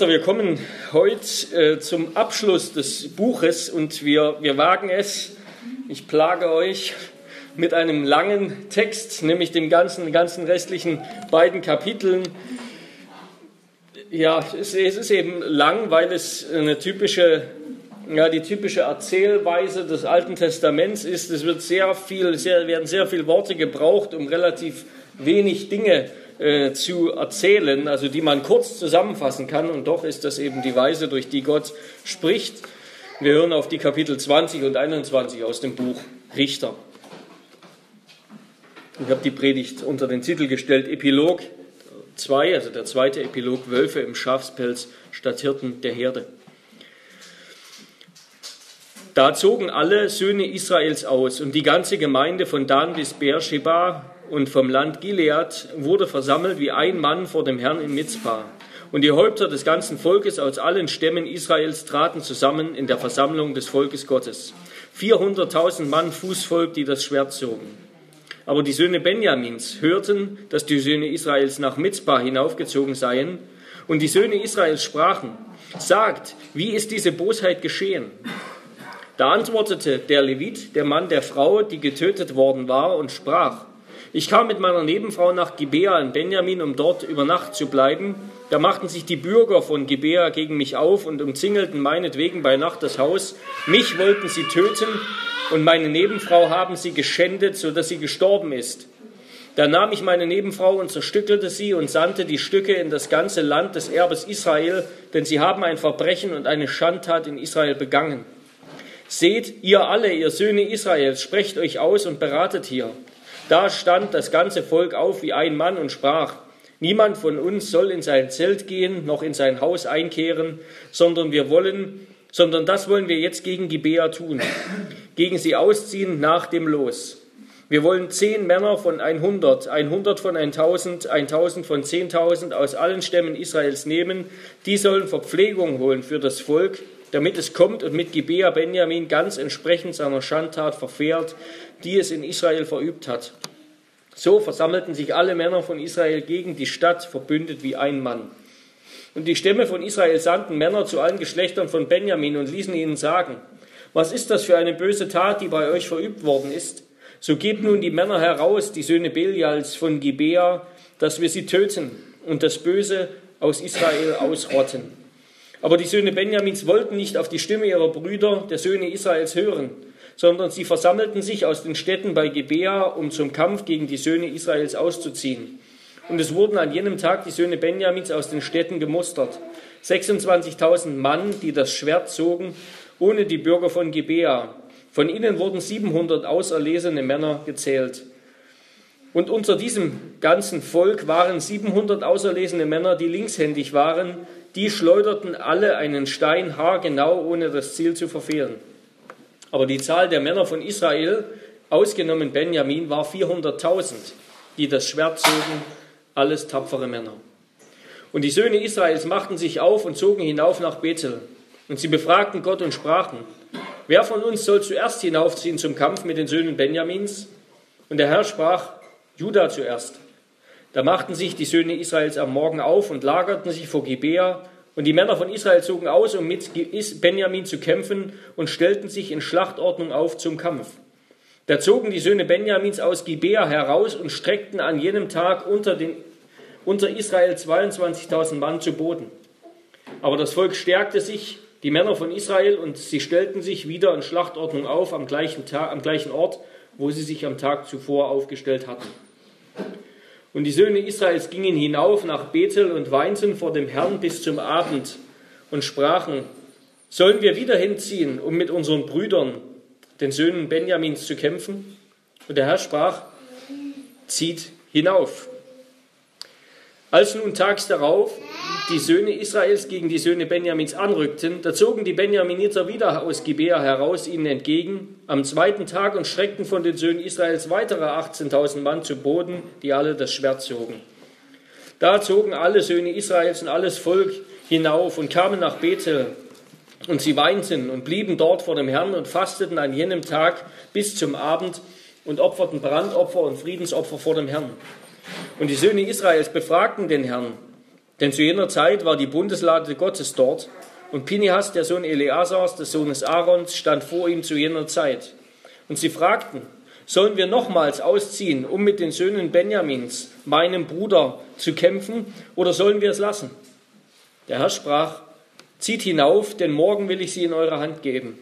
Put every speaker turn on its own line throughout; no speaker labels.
Wir kommen heute äh, zum Abschluss des Buches und wir, wir wagen es, ich plage euch, mit einem langen Text, nämlich dem ganzen, ganzen restlichen beiden Kapiteln. Ja, es, es ist eben lang, weil es eine typische, ja, die typische Erzählweise des Alten Testaments ist. Es wird sehr viel, sehr, werden sehr viele Worte gebraucht, um relativ wenig Dinge zu äh, zu erzählen, also die man kurz zusammenfassen kann. Und doch ist das eben die Weise, durch die Gott spricht. Wir hören auf die Kapitel 20 und 21 aus dem Buch Richter. Ich habe die Predigt unter den Titel gestellt Epilog 2, also der zweite Epilog Wölfe im Schafspelz statt Hirten der Herde. Da zogen alle Söhne Israels aus und die ganze Gemeinde von Dan bis Beersheba und vom Land Gilead wurde versammelt wie ein Mann vor dem Herrn in Mitzpah. Und die Häupter des ganzen Volkes aus allen Stämmen Israels traten zusammen in der Versammlung des Volkes Gottes. 400.000 Mann Fußvolk, die das Schwert zogen. Aber die Söhne Benjamins hörten, dass die Söhne Israels nach Mitzpah hinaufgezogen seien. Und die Söhne Israels sprachen, sagt, wie ist diese Bosheit geschehen? Da antwortete der Levit, der Mann der Frau, die getötet worden war, und sprach, ich kam mit meiner Nebenfrau nach Gibea in Benjamin, um dort über Nacht zu bleiben. Da machten sich die Bürger von Gibea gegen mich auf und umzingelten meinetwegen bei Nacht das Haus. Mich wollten sie töten und meine Nebenfrau haben sie geschändet, so dass sie gestorben ist. Da nahm ich meine Nebenfrau und zerstückelte sie und sandte die Stücke in das ganze Land des Erbes Israel, denn sie haben ein Verbrechen und eine Schandtat in Israel begangen. Seht, ihr alle, ihr Söhne Israels, sprecht euch aus und beratet hier. Da stand das ganze Volk auf wie ein Mann und sprach, niemand von uns soll in sein Zelt gehen, noch in sein Haus einkehren, sondern wir wollen, sondern das wollen wir jetzt gegen Gibea tun, gegen sie ausziehen nach dem Los. Wir wollen zehn Männer von 100, 100 von 1000, 1000 von 10.000 aus allen Stämmen Israels nehmen. Die sollen Verpflegung holen für das Volk, damit es kommt und mit Gibea Benjamin ganz entsprechend seiner Schandtat verfährt, die es in Israel verübt hat. So versammelten sich alle Männer von Israel gegen die Stadt, verbündet wie ein Mann. Und die Stämme von Israel sandten Männer zu allen Geschlechtern von Benjamin und ließen ihnen sagen, was ist das für eine böse Tat, die bei euch verübt worden ist? So gebt nun die Männer heraus, die Söhne Belials von Gibea, dass wir sie töten und das Böse aus Israel ausrotten. Aber die Söhne Benjamins wollten nicht auf die Stimme ihrer Brüder, der Söhne Israels, hören sondern sie versammelten sich aus den Städten bei Gebea, um zum Kampf gegen die Söhne Israels auszuziehen. Und es wurden an jenem Tag die Söhne Benjamins aus den Städten gemustert. 26.000 Mann, die das Schwert zogen, ohne die Bürger von Gebea. Von ihnen wurden 700 auserlesene Männer gezählt. Und unter diesem ganzen Volk waren 700 auserlesene Männer, die linkshändig waren. Die schleuderten alle einen Stein haargenau, ohne das Ziel zu verfehlen. Aber die Zahl der Männer von Israel, ausgenommen Benjamin, war 400.000, die das Schwert zogen, alles tapfere Männer. Und die Söhne Israels machten sich auf und zogen hinauf nach Bethel. Und sie befragten Gott und sprachen, wer von uns soll zuerst hinaufziehen zum Kampf mit den Söhnen Benjamins? Und der Herr sprach, Judah zuerst. Da machten sich die Söhne Israels am Morgen auf und lagerten sich vor Gibea und die Männer von Israel zogen aus, um mit Benjamin zu kämpfen und stellten sich in Schlachtordnung auf zum Kampf. Da zogen die Söhne Benjamins aus Gibea heraus und streckten an jenem Tag unter, den, unter Israel 22.000 Mann zu Boden. Aber das Volk stärkte sich, die Männer von Israel, und sie stellten sich wieder in Schlachtordnung auf am gleichen, Tag, am gleichen Ort, wo sie sich am Tag zuvor aufgestellt hatten. Und die Söhne Israels gingen hinauf nach Bethel und weinten vor dem Herrn bis zum Abend und sprachen, sollen wir wieder hinziehen, um mit unseren Brüdern, den Söhnen Benjamins, zu kämpfen? Und der Herr sprach, zieht hinauf. Als nun tags darauf die Söhne Israels gegen die Söhne Benjamins anrückten, da zogen die Benjaminiter wieder aus Gibea heraus ihnen entgegen am zweiten Tag und schreckten von den Söhnen Israels weitere 18.000 Mann zu Boden, die alle das Schwert zogen. Da zogen alle Söhne Israels und alles Volk hinauf und kamen nach Bethel. Und sie weinten und blieben dort vor dem Herrn und fasteten an jenem Tag bis zum Abend und opferten Brandopfer und Friedensopfer vor dem Herrn. Und die Söhne Israels befragten den Herrn, Denn zu jener Zeit war die Bundeslade Gottes dort und Pinehas, der Sohn Eleazars, des Sohnes Aarons, stand vor ihm zu jener Zeit. Und sie fragten, sollen wir nochmals ausziehen, um mit den Söhnen Benjamins, meinem Bruder, zu kämpfen, oder sollen wir es lassen? Der Herr sprach, zieht hinauf, denn morgen will ich sie in eure Hand geben.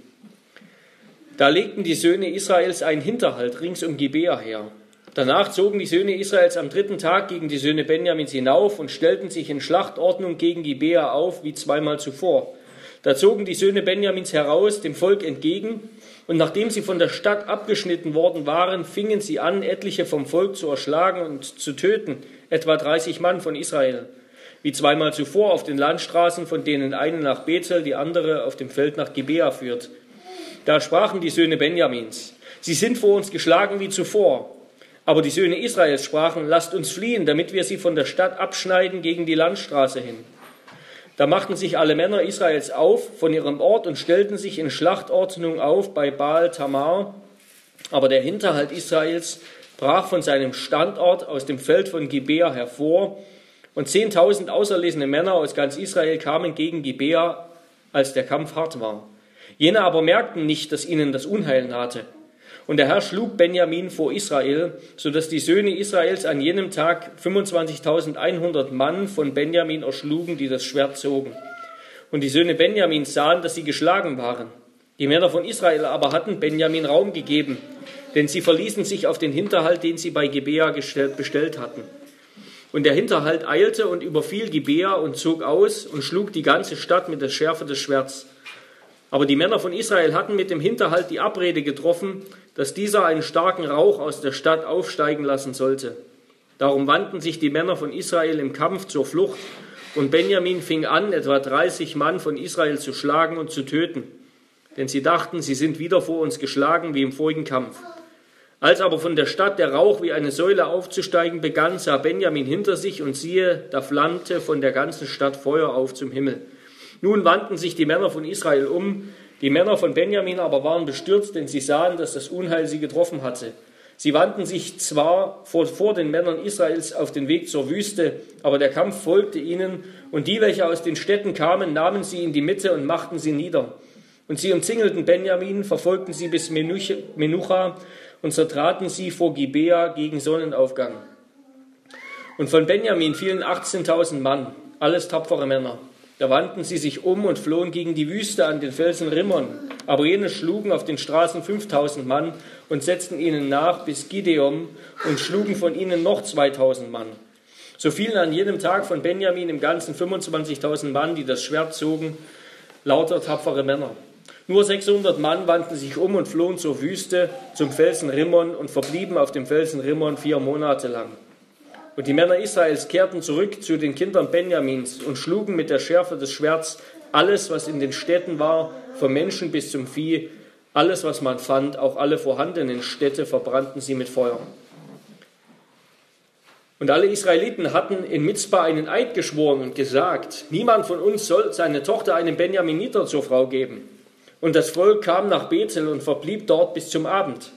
Da legten die Söhne Israels einen Hinterhalt rings um Gibea her. Danach zogen die Söhne Israels am dritten Tag gegen die Söhne Benjamins hinauf und stellten sich in Schlachtordnung gegen Gibea auf, wie zweimal zuvor. Da zogen die Söhne Benjamins heraus dem Volk entgegen, und nachdem sie von der Stadt abgeschnitten worden waren, fingen sie an, etliche vom Volk zu erschlagen und zu töten, etwa 30 Mann von Israel, wie zweimal zuvor auf den Landstraßen, von denen eine nach Bethel, die andere auf dem Feld nach Gibea führt. Da sprachen die Söhne Benjamins, sie sind vor uns geschlagen wie zuvor. Aber die Söhne Israels sprachen, lasst uns fliehen, damit wir sie von der Stadt abschneiden gegen die Landstraße hin. Da machten sich alle Männer Israels auf von ihrem Ort und stellten sich in Schlachtordnung auf bei Baal Tamar. Aber der Hinterhalt Israels brach von seinem Standort aus dem Feld von Gibea hervor, und zehntausend auserlesene Männer aus ganz Israel kamen gegen Gibea, als der Kampf hart war. Jene aber merkten nicht, dass ihnen das Unheil nahte. Und der Herr schlug Benjamin vor Israel, so dass die Söhne Israels an jenem Tag 25.100 Mann von Benjamin erschlugen, die das Schwert zogen. Und die Söhne Benjamins sahen, dass sie geschlagen waren. Die Männer von Israel aber hatten Benjamin Raum gegeben, denn sie verließen sich auf den Hinterhalt, den sie bei Gebea bestellt hatten. Und der Hinterhalt eilte und überfiel Gibea und zog aus und schlug die ganze Stadt mit der Schärfe des Schwerts. Aber die Männer von Israel hatten mit dem Hinterhalt die Abrede getroffen, dass dieser einen starken Rauch aus der Stadt aufsteigen lassen sollte. Darum wandten sich die Männer von Israel im Kampf zur Flucht, und Benjamin fing an, etwa 30 Mann von Israel zu schlagen und zu töten, denn sie dachten, sie sind wieder vor uns geschlagen wie im vorigen Kampf. Als aber von der Stadt der Rauch wie eine Säule aufzusteigen begann, sah Benjamin hinter sich und siehe, da flammte von der ganzen Stadt Feuer auf zum Himmel. Nun wandten sich die Männer von Israel um, die Männer von Benjamin aber waren bestürzt, denn sie sahen, dass das Unheil sie getroffen hatte. Sie wandten sich zwar vor, vor, den Männern Israels auf den Weg zur Wüste, aber der Kampf folgte ihnen, und die, welche aus den Städten kamen, nahmen sie in die Mitte und machten sie nieder. Und sie umzingelten Benjamin, verfolgten sie bis Menucha und zertraten sie vor Gibea gegen Sonnenaufgang. Und von Benjamin fielen 18.000 Mann, alles tapfere Männer. Da wandten sie sich um und flohen gegen die Wüste an den Felsen Rimmon. Aber jene schlugen auf den Straßen 5000 Mann und setzten ihnen nach bis Gideon und schlugen von ihnen noch 2000 Mann. So fielen an jedem Tag von Benjamin im Ganzen 25.000 Mann, die das Schwert zogen, lauter tapfere Männer. Nur 600 Mann wandten sich um und flohen zur Wüste, zum Felsen Rimmon und verblieben auf dem Felsen Rimmon vier Monate lang. Und die Männer Israels kehrten zurück zu den Kindern Benjamins und schlugen mit der Schärfe des Schwerts alles, was in den Städten war, vom Menschen bis zum Vieh, alles, was man fand, auch alle vorhandenen Städte verbrannten sie mit Feuer. Und alle Israeliten hatten in Mitzbah einen Eid geschworen und gesagt, niemand von uns soll seine Tochter einem Benjaminiter zur Frau geben. Und das Volk kam nach Bethel und verblieb dort bis zum Abend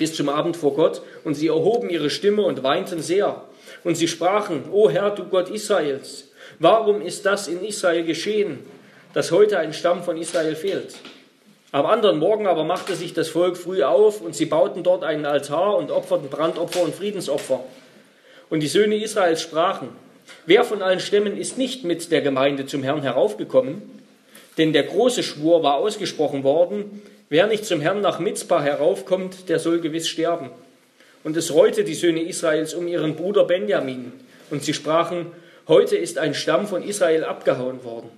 bis zum Abend vor Gott, und sie erhoben ihre Stimme und weinten sehr. Und sie sprachen, O Herr, du Gott Israels, warum ist das in Israel geschehen, dass heute ein Stamm von Israel fehlt? Am anderen Morgen aber machte sich das Volk früh auf, und sie bauten dort einen Altar und opferten Brandopfer und Friedensopfer. Und die Söhne Israels sprachen, Wer von allen Stämmen ist nicht mit der Gemeinde zum Herrn heraufgekommen? Denn der große Schwur war ausgesprochen worden, Wer nicht zum Herrn nach Mitzpah heraufkommt, der soll gewiss sterben. Und es reute die Söhne Israels um ihren Bruder Benjamin. Und sie sprachen, heute ist ein Stamm von Israel abgehauen worden.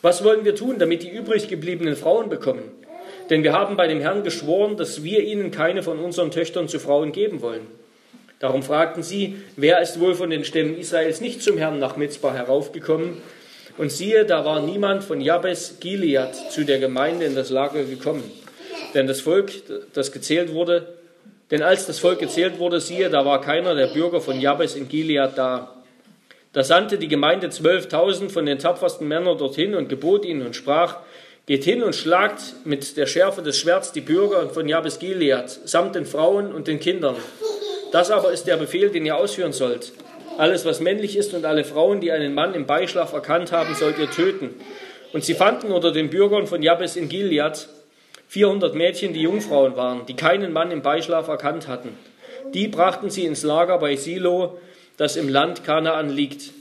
Was wollen wir tun, damit die übrig gebliebenen Frauen bekommen? Denn wir haben bei dem Herrn geschworen, dass wir ihnen keine von unseren Töchtern zu Frauen geben wollen. Darum fragten sie, wer ist wohl von den Stämmen Israels nicht zum Herrn nach Mitzpah heraufgekommen? Und siehe, da war niemand von Jabes Gilead zu der Gemeinde in das Lager gekommen. Denn das Volk, das gezählt wurde, denn als das Volk gezählt wurde, siehe, da war keiner der Bürger von Jabes in Gilead da. Da sandte die Gemeinde zwölftausend von den tapfersten Männern dorthin und gebot ihnen und sprach, geht hin und schlagt mit der Schärfe des Schwerts die Bürger von Jabes Gilead, samt den Frauen und den Kindern. Das aber ist der Befehl, den ihr ausführen sollt. Alles, was männlich ist und alle Frauen, die einen Mann im Beischlaf erkannt haben, sollt ihr töten. Und sie fanden unter den Bürgern von Jabes in Gilead 400 Mädchen, die Jungfrauen waren, die keinen Mann im Beischlaf erkannt hatten. Die brachten sie ins Lager bei Silo, das im Land Kanaan liegt.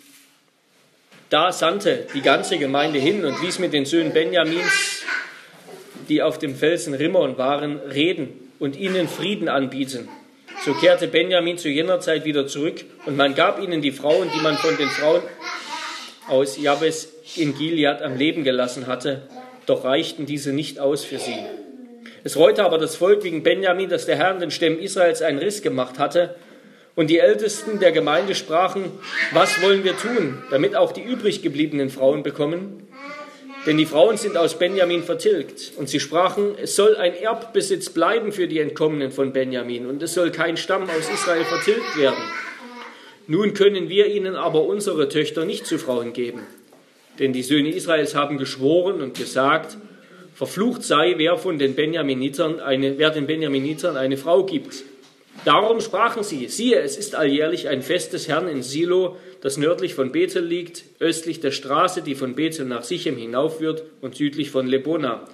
Da sandte die ganze Gemeinde hin und ließ mit den Söhnen Benjamins, die auf dem Felsen Rimmon waren, reden und ihnen Frieden anbieten. So kehrte Benjamin zu jener Zeit wieder zurück und man gab ihnen die Frauen, die man von den Frauen aus Jabes in Gilead am Leben gelassen hatte, doch reichten diese nicht aus für sie. Es reute aber das Volk wegen Benjamin, dass der Herr in den Stämmen Israels einen Riss gemacht hatte. Und die Ältesten der Gemeinde sprachen, was wollen wir tun, damit auch die übrig gebliebenen Frauen bekommen? Denn die Frauen sind aus Benjamin vertilgt. Und sie sprachen, es soll ein Erbbesitz bleiben für die Entkommenen von Benjamin, und es soll kein Stamm aus Israel vertilgt werden. Nun können wir ihnen aber unsere Töchter nicht zu Frauen geben. Denn die Söhne Israels haben geschworen und gesagt, verflucht sei, wer von den Benjaminitern eine, wer den Benjaminitern eine Frau gibt. Darum sprachen sie, siehe, es ist alljährlich ein Fest des Herrn in Silo, das nördlich von Bethel liegt, östlich der Straße, die von Bethel nach Sichem hinaufführt und südlich von Lebona.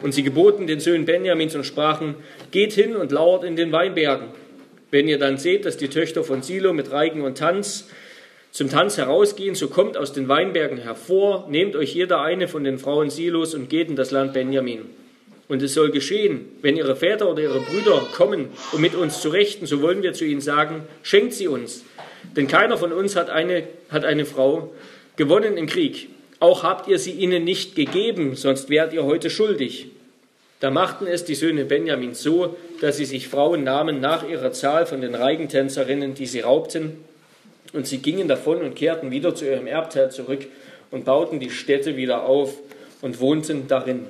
Und sie geboten den Söhnen Benjamins und sprachen, geht hin und lauert in den Weinbergen. Wenn ihr dann seht, dass die Töchter von Silo mit Reigen und Tanz zum Tanz herausgehen, so kommt aus den Weinbergen hervor, nehmt euch jeder eine von den Frauen Silos und geht in das Land Benjamin. Und es soll geschehen, wenn ihre Väter oder ihre Brüder kommen, um mit uns zu rechten, so wollen wir zu ihnen sagen, schenkt sie uns. Denn keiner von uns hat eine, hat eine Frau gewonnen im Krieg. Auch habt ihr sie ihnen nicht gegeben, sonst wärt ihr heute schuldig. Da machten es die Söhne Benjamins so, dass sie sich Frauen nahmen nach ihrer Zahl von den Reigentänzerinnen, die sie raubten, und sie gingen davon und kehrten wieder zu ihrem Erbteil zurück und bauten die Städte wieder auf und wohnten darin.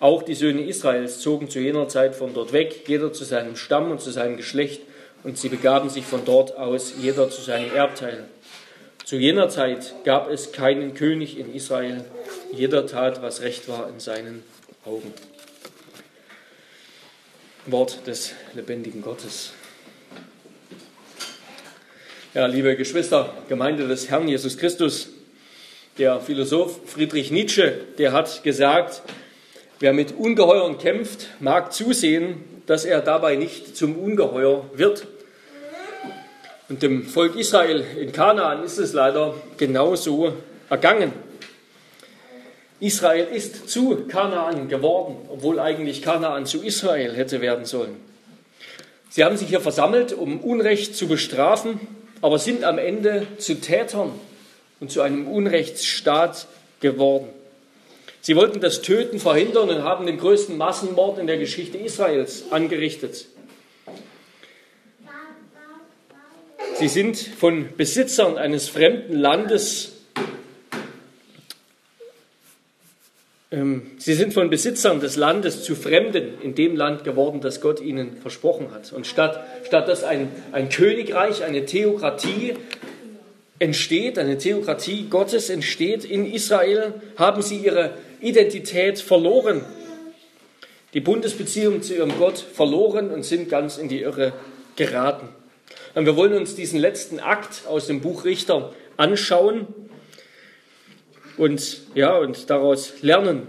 Auch die Söhne Israels zogen zu jener Zeit von dort weg, jeder zu seinem Stamm und zu seinem Geschlecht, und sie begaben sich von dort aus, jeder zu seinem Erbteil. Zu jener Zeit gab es keinen König in Israel, jeder tat, was recht war in seinen Augen. Wort des lebendigen Gottes. Ja, liebe Geschwister, Gemeinde des Herrn Jesus Christus, der Philosoph Friedrich Nietzsche, der hat gesagt, wer mit Ungeheuern kämpft, mag zusehen, dass er dabei nicht zum Ungeheuer wird. Und dem Volk Israel in Kanaan ist es leider genauso ergangen. Israel ist zu Kanaan geworden, obwohl eigentlich Kanaan zu Israel hätte werden sollen. Sie haben sich hier versammelt, um Unrecht zu bestrafen, aber sind am Ende zu Tätern und zu einem Unrechtsstaat geworden. Sie wollten das Töten verhindern und haben den größten Massenmord in der Geschichte Israels angerichtet. Sie sind von Besitzern eines fremden Landes sie sind von Besitzern des Landes zu Fremden in dem Land geworden, das Gott ihnen versprochen hat. Und statt, statt dass ein, ein Königreich, eine Theokratie entsteht, eine Theokratie Gottes entsteht in Israel, haben sie ihre Identität verloren, die Bundesbeziehung zu ihrem Gott verloren und sind ganz in die Irre geraten. Und wir wollen uns diesen letzten Akt aus dem Buch Richter anschauen und, ja, und daraus lernen.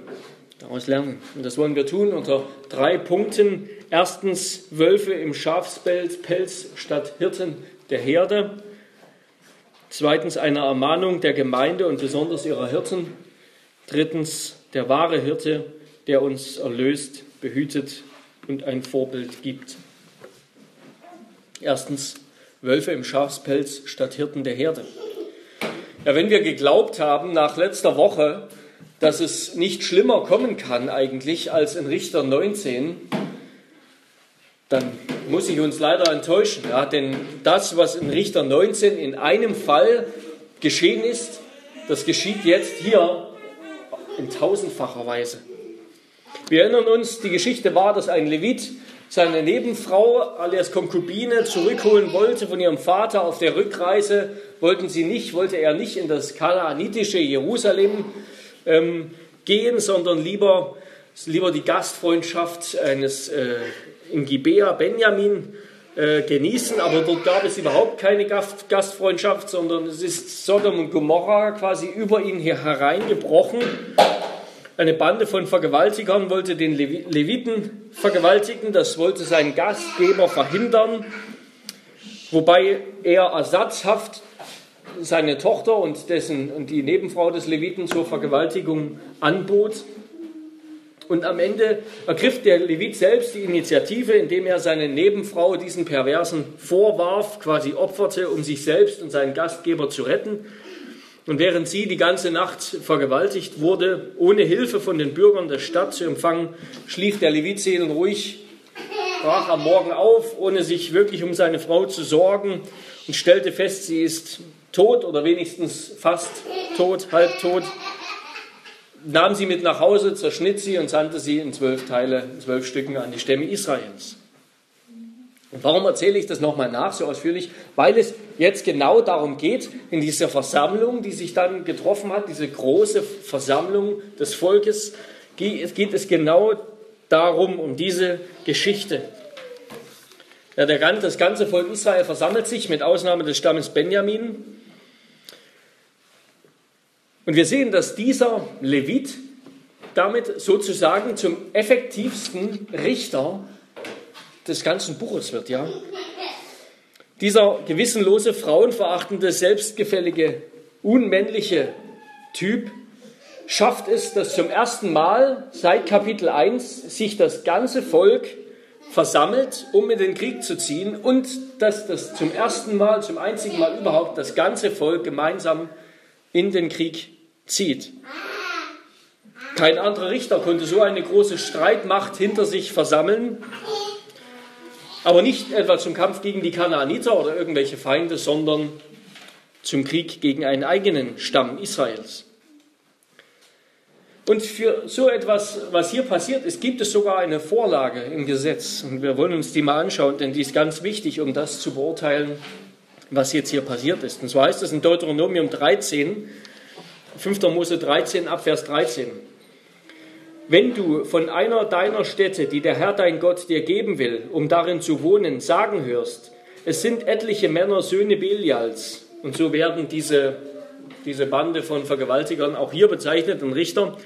Daraus lernen. Und das wollen wir tun unter drei Punkten. Erstens, Wölfe im Schafspelz statt Hirten der Herde. Zweitens, eine Ermahnung der Gemeinde und besonders ihrer Hirten. Drittens, der wahre Hirte, der uns erlöst, behütet und ein Vorbild gibt. Erstens, Wölfe im Schafspelz statt Hirten der Herde. Ja, wenn wir geglaubt haben nach letzter Woche, dass es nicht schlimmer kommen kann eigentlich als in Richter 19, dann muss ich uns leider enttäuschen. Ja, denn das, was in Richter 19 in einem Fall geschehen ist, das geschieht jetzt hier in tausendfacher Weise. Wir erinnern uns, die Geschichte war, dass ein Levit seine Nebenfrau alias Konkubine zurückholen wollte von ihrem Vater auf der Rückreise, wollten sie nicht, wollte er nicht in das kanaanitische Jerusalem ähm, gehen, sondern lieber, lieber die Gastfreundschaft eines äh, in Gibea Benjamin äh, genießen, aber dort gab es überhaupt keine Gastfreundschaft, sondern es ist Sodom und Gomorra quasi über ihn hier hereingebrochen. Eine Bande von Vergewaltigern wollte den Leviten vergewaltigen, das wollte sein Gastgeber verhindern, wobei er ersatzhaft seine Tochter und, dessen, und die Nebenfrau des Leviten zur Vergewaltigung anbot. Und am Ende ergriff der Levit selbst die Initiative, indem er seine Nebenfrau diesen Perversen vorwarf, quasi opferte, um sich selbst und seinen Gastgeber zu retten. Und während sie die ganze Nacht vergewaltigt wurde, ohne Hilfe von den Bürgern der Stadt zu empfangen, schlief der Levit seelenruhig, brach am Morgen auf, ohne sich wirklich um seine Frau zu sorgen und stellte fest, sie ist tot oder wenigstens fast tot, halb tot nahm sie mit nach Hause, zerschnitt sie und sandte sie in zwölf Teile, in zwölf Stücken an die Stämme Israels. Warum erzähle ich das nochmal nach so ausführlich? Weil es jetzt genau darum geht, in dieser Versammlung, die sich dann getroffen hat, diese große Versammlung des Volkes, geht es genau darum, um diese Geschichte. Ja, der, das ganze Volk Israel versammelt sich, mit Ausnahme des Stammes Benjamin, und wir sehen, dass dieser Levit damit sozusagen zum effektivsten Richter des ganzen Buches wird, ja. Dieser gewissenlose, frauenverachtende, selbstgefällige, unmännliche Typ schafft es, dass zum ersten Mal seit Kapitel 1 sich das ganze Volk versammelt, um in den Krieg zu ziehen und dass das zum ersten Mal, zum einzigen Mal überhaupt das ganze Volk gemeinsam in den Krieg zieht. Kein anderer Richter konnte so eine große Streitmacht hinter sich versammeln, aber nicht etwa zum Kampf gegen die Kanaaniter oder irgendwelche Feinde, sondern zum Krieg gegen einen eigenen Stamm Israels. Und für so etwas, was hier passiert ist, gibt es sogar eine Vorlage im Gesetz. Und wir wollen uns die mal anschauen, denn die ist ganz wichtig, um das zu beurteilen, was jetzt hier passiert ist. Und zwar heißt es in Deuteronomium 13, 5. Mose 13, Abvers 13. Wenn du von einer deiner Städte, die der Herr dein Gott dir geben will, um darin zu wohnen, sagen hörst, es sind etliche Männer Söhne Belials, und so werden diese, diese Bande von Vergewaltigern auch hier bezeichnet, und Richter,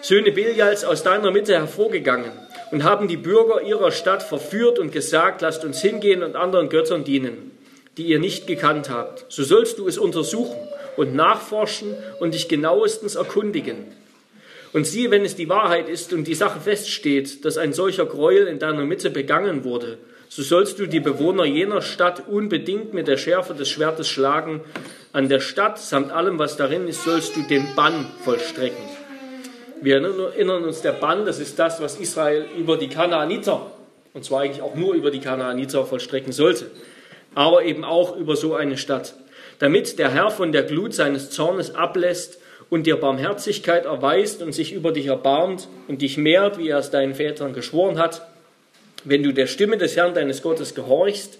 Söhne Belials aus deiner Mitte hervorgegangen und haben die Bürger ihrer Stadt verführt und gesagt, lasst uns hingehen und anderen Göttern dienen, die ihr nicht gekannt habt. So sollst du es untersuchen und nachforschen und dich genauestens erkundigen. Und siehe, wenn es die Wahrheit ist und die Sache feststeht, dass ein solcher Gräuel in deiner Mitte begangen wurde, so sollst du die Bewohner jener Stadt unbedingt mit der Schärfe des Schwertes schlagen. An der Stadt samt allem, was darin ist, sollst du den Bann vollstrecken. Wir erinnern uns, der Bann, das ist das, was Israel über die Kanaaniter, und zwar eigentlich auch nur über die Kanaaniter vollstrecken sollte, aber eben auch über so eine Stadt damit der Herr von der Glut seines Zornes ablässt und dir Barmherzigkeit erweist und sich über dich erbarmt und dich mehrt, wie er es deinen Vätern geschworen hat, wenn du der Stimme des Herrn deines Gottes gehorchst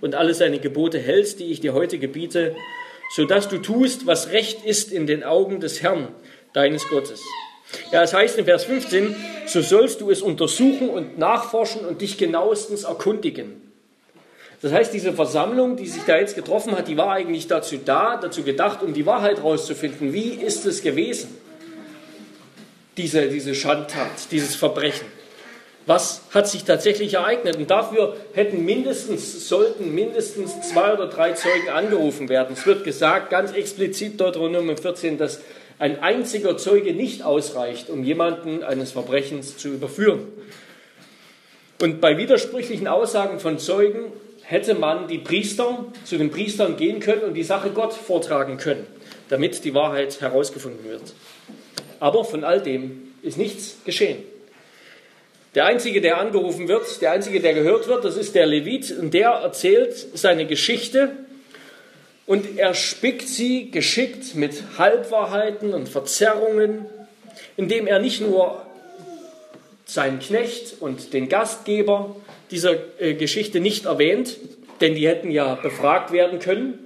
und alle seine Gebote hältst, die ich dir heute gebiete, so dass du tust, was recht ist in den Augen des Herrn deines Gottes. Ja, es heißt in Vers 15, so sollst du es untersuchen und nachforschen und dich genauestens erkundigen. Das heißt, diese Versammlung, die sich da jetzt getroffen hat, die war eigentlich dazu da, dazu gedacht, um die Wahrheit herauszufinden. Wie ist es gewesen? Diese, diese Schandtat, dieses Verbrechen. Was hat sich tatsächlich ereignet? Und dafür hätten mindestens, sollten mindestens zwei oder drei Zeugen angerufen werden. Es wird gesagt, ganz explizit Deuteronomium 14, dass ein einziger Zeuge nicht ausreicht, um jemanden eines Verbrechens zu überführen. Und bei widersprüchlichen Aussagen von Zeugen hätte man die Priester zu den Priestern gehen können und die Sache Gott vortragen können, damit die Wahrheit herausgefunden wird. Aber von all dem ist nichts geschehen. Der Einzige, der angerufen wird, der Einzige, der gehört wird, das ist der Levit und der erzählt seine Geschichte und er spickt sie geschickt mit Halbwahrheiten und Verzerrungen, indem er nicht nur seinen Knecht und den Gastgeber dieser äh, Geschichte nicht erwähnt, denn die hätten ja befragt werden können,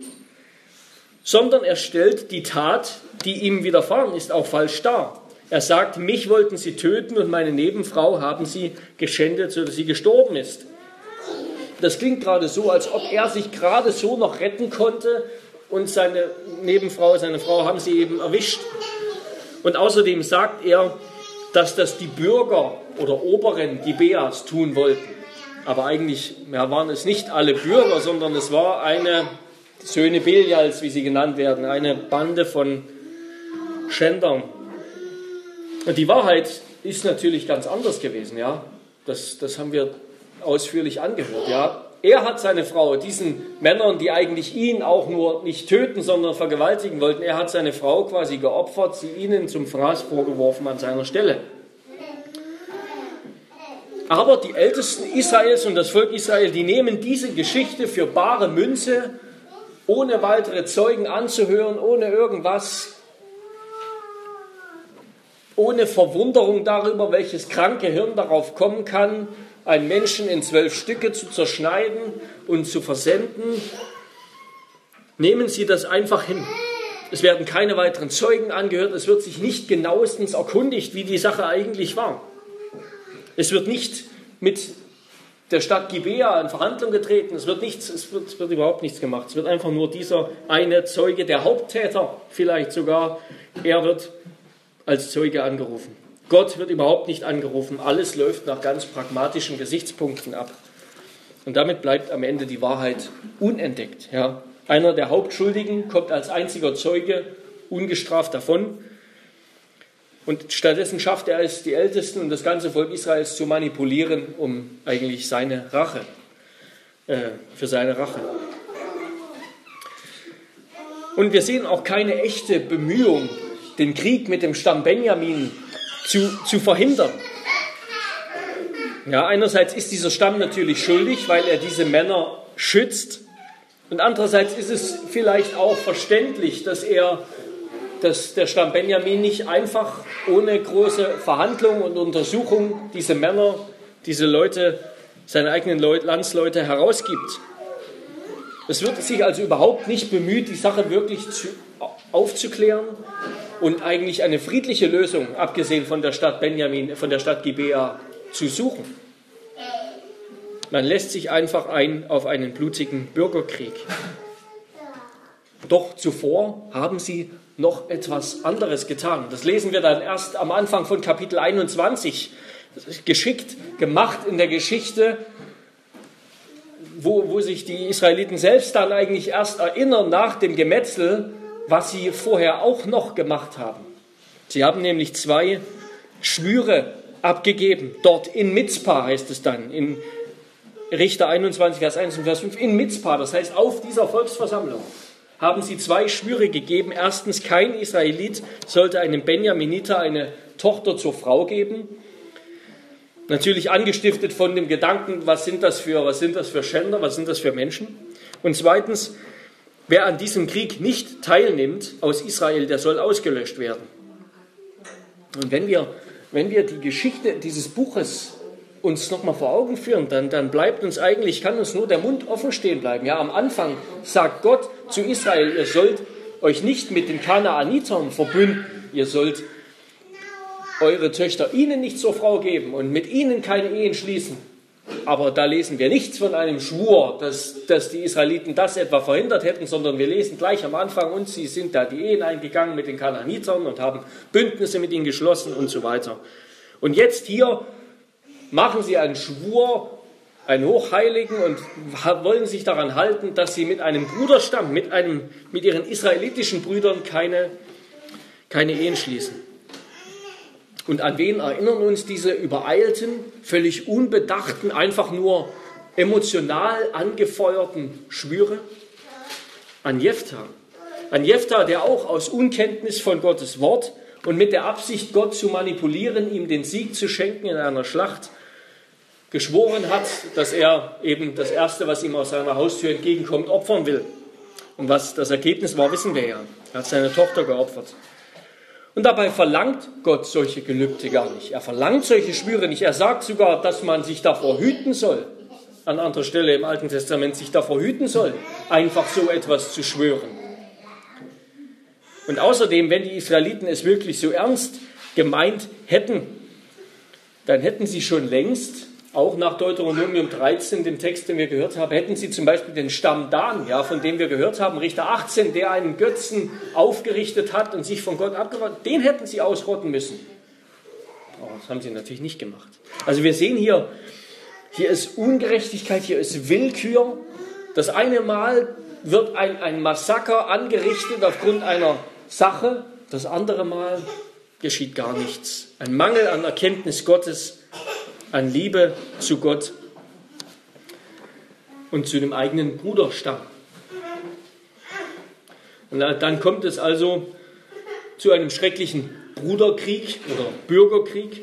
sondern er stellt die Tat, die ihm widerfahren ist, auch falsch dar. Er sagt, mich wollten sie töten und meine Nebenfrau haben sie geschändet, sodass sie gestorben ist. Das klingt gerade so, als ob er sich gerade so noch retten konnte und seine Nebenfrau, seine Frau haben sie eben erwischt. Und außerdem sagt er, dass das die Bürger oder Oberen Gibeas tun wollten. Aber eigentlich ja, waren es nicht alle Bürger, sondern es war eine Söhne Belials, wie sie genannt werden, eine Bande von Schändern. Und die Wahrheit ist natürlich ganz anders gewesen, ja. Das, das haben wir ausführlich angehört, ja. Er hat seine Frau, diesen Männern, die eigentlich ihn auch nur nicht töten, sondern vergewaltigen wollten, er hat seine Frau quasi geopfert, sie ihnen zum Fraß vorgeworfen an seiner Stelle. Aber die Ältesten Israels und das Volk Israel, die nehmen diese Geschichte für bare Münze, ohne weitere Zeugen anzuhören, ohne irgendwas, ohne Verwunderung darüber, welches kranke Hirn darauf kommen kann, einen Menschen in zwölf Stücke zu zerschneiden und zu versenden. Nehmen Sie das einfach hin. Es werden keine weiteren Zeugen angehört, es wird sich nicht genauestens erkundigt, wie die Sache eigentlich war. Es wird nicht mit der Stadt Gibea in Verhandlung getreten. Es wird, nichts, es wird, es wird überhaupt nichts gemacht. Es wird einfach nur dieser eine Zeuge, der Haupttäter vielleicht sogar, er wird als Zeuge angerufen. Gott wird überhaupt nicht angerufen. Alles läuft nach ganz pragmatischen Gesichtspunkten ab. Und damit bleibt am Ende die Wahrheit unentdeckt. Ja. Einer der Hauptschuldigen kommt als einziger Zeuge ungestraft davon. Und stattdessen schafft er es, die Ältesten und das ganze Volk Israels zu manipulieren, um eigentlich seine Rache, äh, für seine Rache. Und wir sehen auch keine echte Bemühung, den Krieg mit dem Stamm Benjamin zu, zu verhindern. Ja, einerseits ist dieser Stamm natürlich schuldig, weil er diese Männer schützt. Und andererseits ist es vielleicht auch verständlich, dass er dass der Stamm Benjamin nicht einfach ohne große Verhandlung und Untersuchung diese Männer, diese Leute, seine eigenen Leut, Landsleute herausgibt. Es wird sich also überhaupt nicht bemüht, die Sache wirklich zu, aufzuklären und eigentlich eine friedliche Lösung, abgesehen von der Stadt Benjamin, von der Stadt Gibea, zu suchen. Man lässt sich einfach ein auf einen blutigen Bürgerkrieg. Doch zuvor haben sie noch etwas anderes getan. Das lesen wir dann erst am Anfang von Kapitel 21. Geschickt gemacht in der Geschichte, wo, wo sich die Israeliten selbst dann eigentlich erst erinnern nach dem Gemetzel, was sie vorher auch noch gemacht haben. Sie haben nämlich zwei Schwüre abgegeben. Dort in Mitzpah heißt es dann, in Richter 21, Vers 1 und Vers 5, in Mitzpah, das heißt auf dieser Volksversammlung haben sie zwei Schwüre gegeben. Erstens, kein Israelit sollte einem Benjaminiter eine Tochter zur Frau geben. Natürlich angestiftet von dem Gedanken, was sind das für, was sind das für Schänder, was sind das für Menschen? Und zweitens, wer an diesem Krieg nicht teilnimmt aus Israel, der soll ausgelöscht werden. Und wenn wir, wenn wir die Geschichte dieses Buches uns nochmal vor Augen führen, dann, dann bleibt uns eigentlich, kann uns nur der Mund offen stehen bleiben. Ja, am Anfang sagt Gott zu Israel, ihr sollt euch nicht mit den Kanaanitern verbünden, ihr sollt eure Töchter ihnen nicht zur Frau geben und mit ihnen keine Ehen schließen. Aber da lesen wir nichts von einem Schwur, dass, dass die Israeliten das etwa verhindert hätten, sondern wir lesen gleich am Anfang, und sie sind da die Ehen eingegangen mit den Kanaanitern und haben Bündnisse mit ihnen geschlossen und so weiter. Und jetzt hier machen sie einen Schwur, einen Hochheiligen und wollen sich daran halten, dass sie mit einem Bruderstamm, mit, einem, mit ihren israelitischen Brüdern keine, keine Ehen schließen. Und an wen erinnern uns diese übereilten, völlig unbedachten, einfach nur emotional angefeuerten Schwüre? An Jephthah. An Jephthah, der auch aus Unkenntnis von Gottes Wort und mit der Absicht, Gott zu manipulieren, ihm den Sieg zu schenken in einer Schlacht, geschworen hat, dass er eben das Erste, was ihm aus seiner Haustür entgegenkommt, opfern will. Und was das Ergebnis war, wissen wir ja. Er hat seine Tochter geopfert. Und dabei verlangt Gott solche Gelübde gar nicht. Er verlangt solche Schwüre nicht. Er sagt sogar, dass man sich davor hüten soll. An anderer Stelle im Alten Testament sich davor hüten soll, einfach so etwas zu schwören. Und außerdem, wenn die Israeliten es wirklich so ernst gemeint hätten, dann hätten sie schon längst auch nach Deuteronomium 13, dem Text, den wir gehört haben, hätten sie zum Beispiel den Stamm Dan, ja, von dem wir gehört haben, Richter 18, der einen Götzen aufgerichtet hat und sich von Gott abgewandt, den hätten sie ausrotten müssen. Aber das haben sie natürlich nicht gemacht. Also wir sehen hier, hier ist Ungerechtigkeit, hier ist Willkür. Das eine Mal wird ein, ein Massaker angerichtet aufgrund einer Sache, das andere Mal geschieht gar nichts. Ein Mangel an Erkenntnis Gottes an Liebe zu Gott und zu dem eigenen Bruderstamm. Und dann kommt es also zu einem schrecklichen Bruderkrieg oder Bürgerkrieg.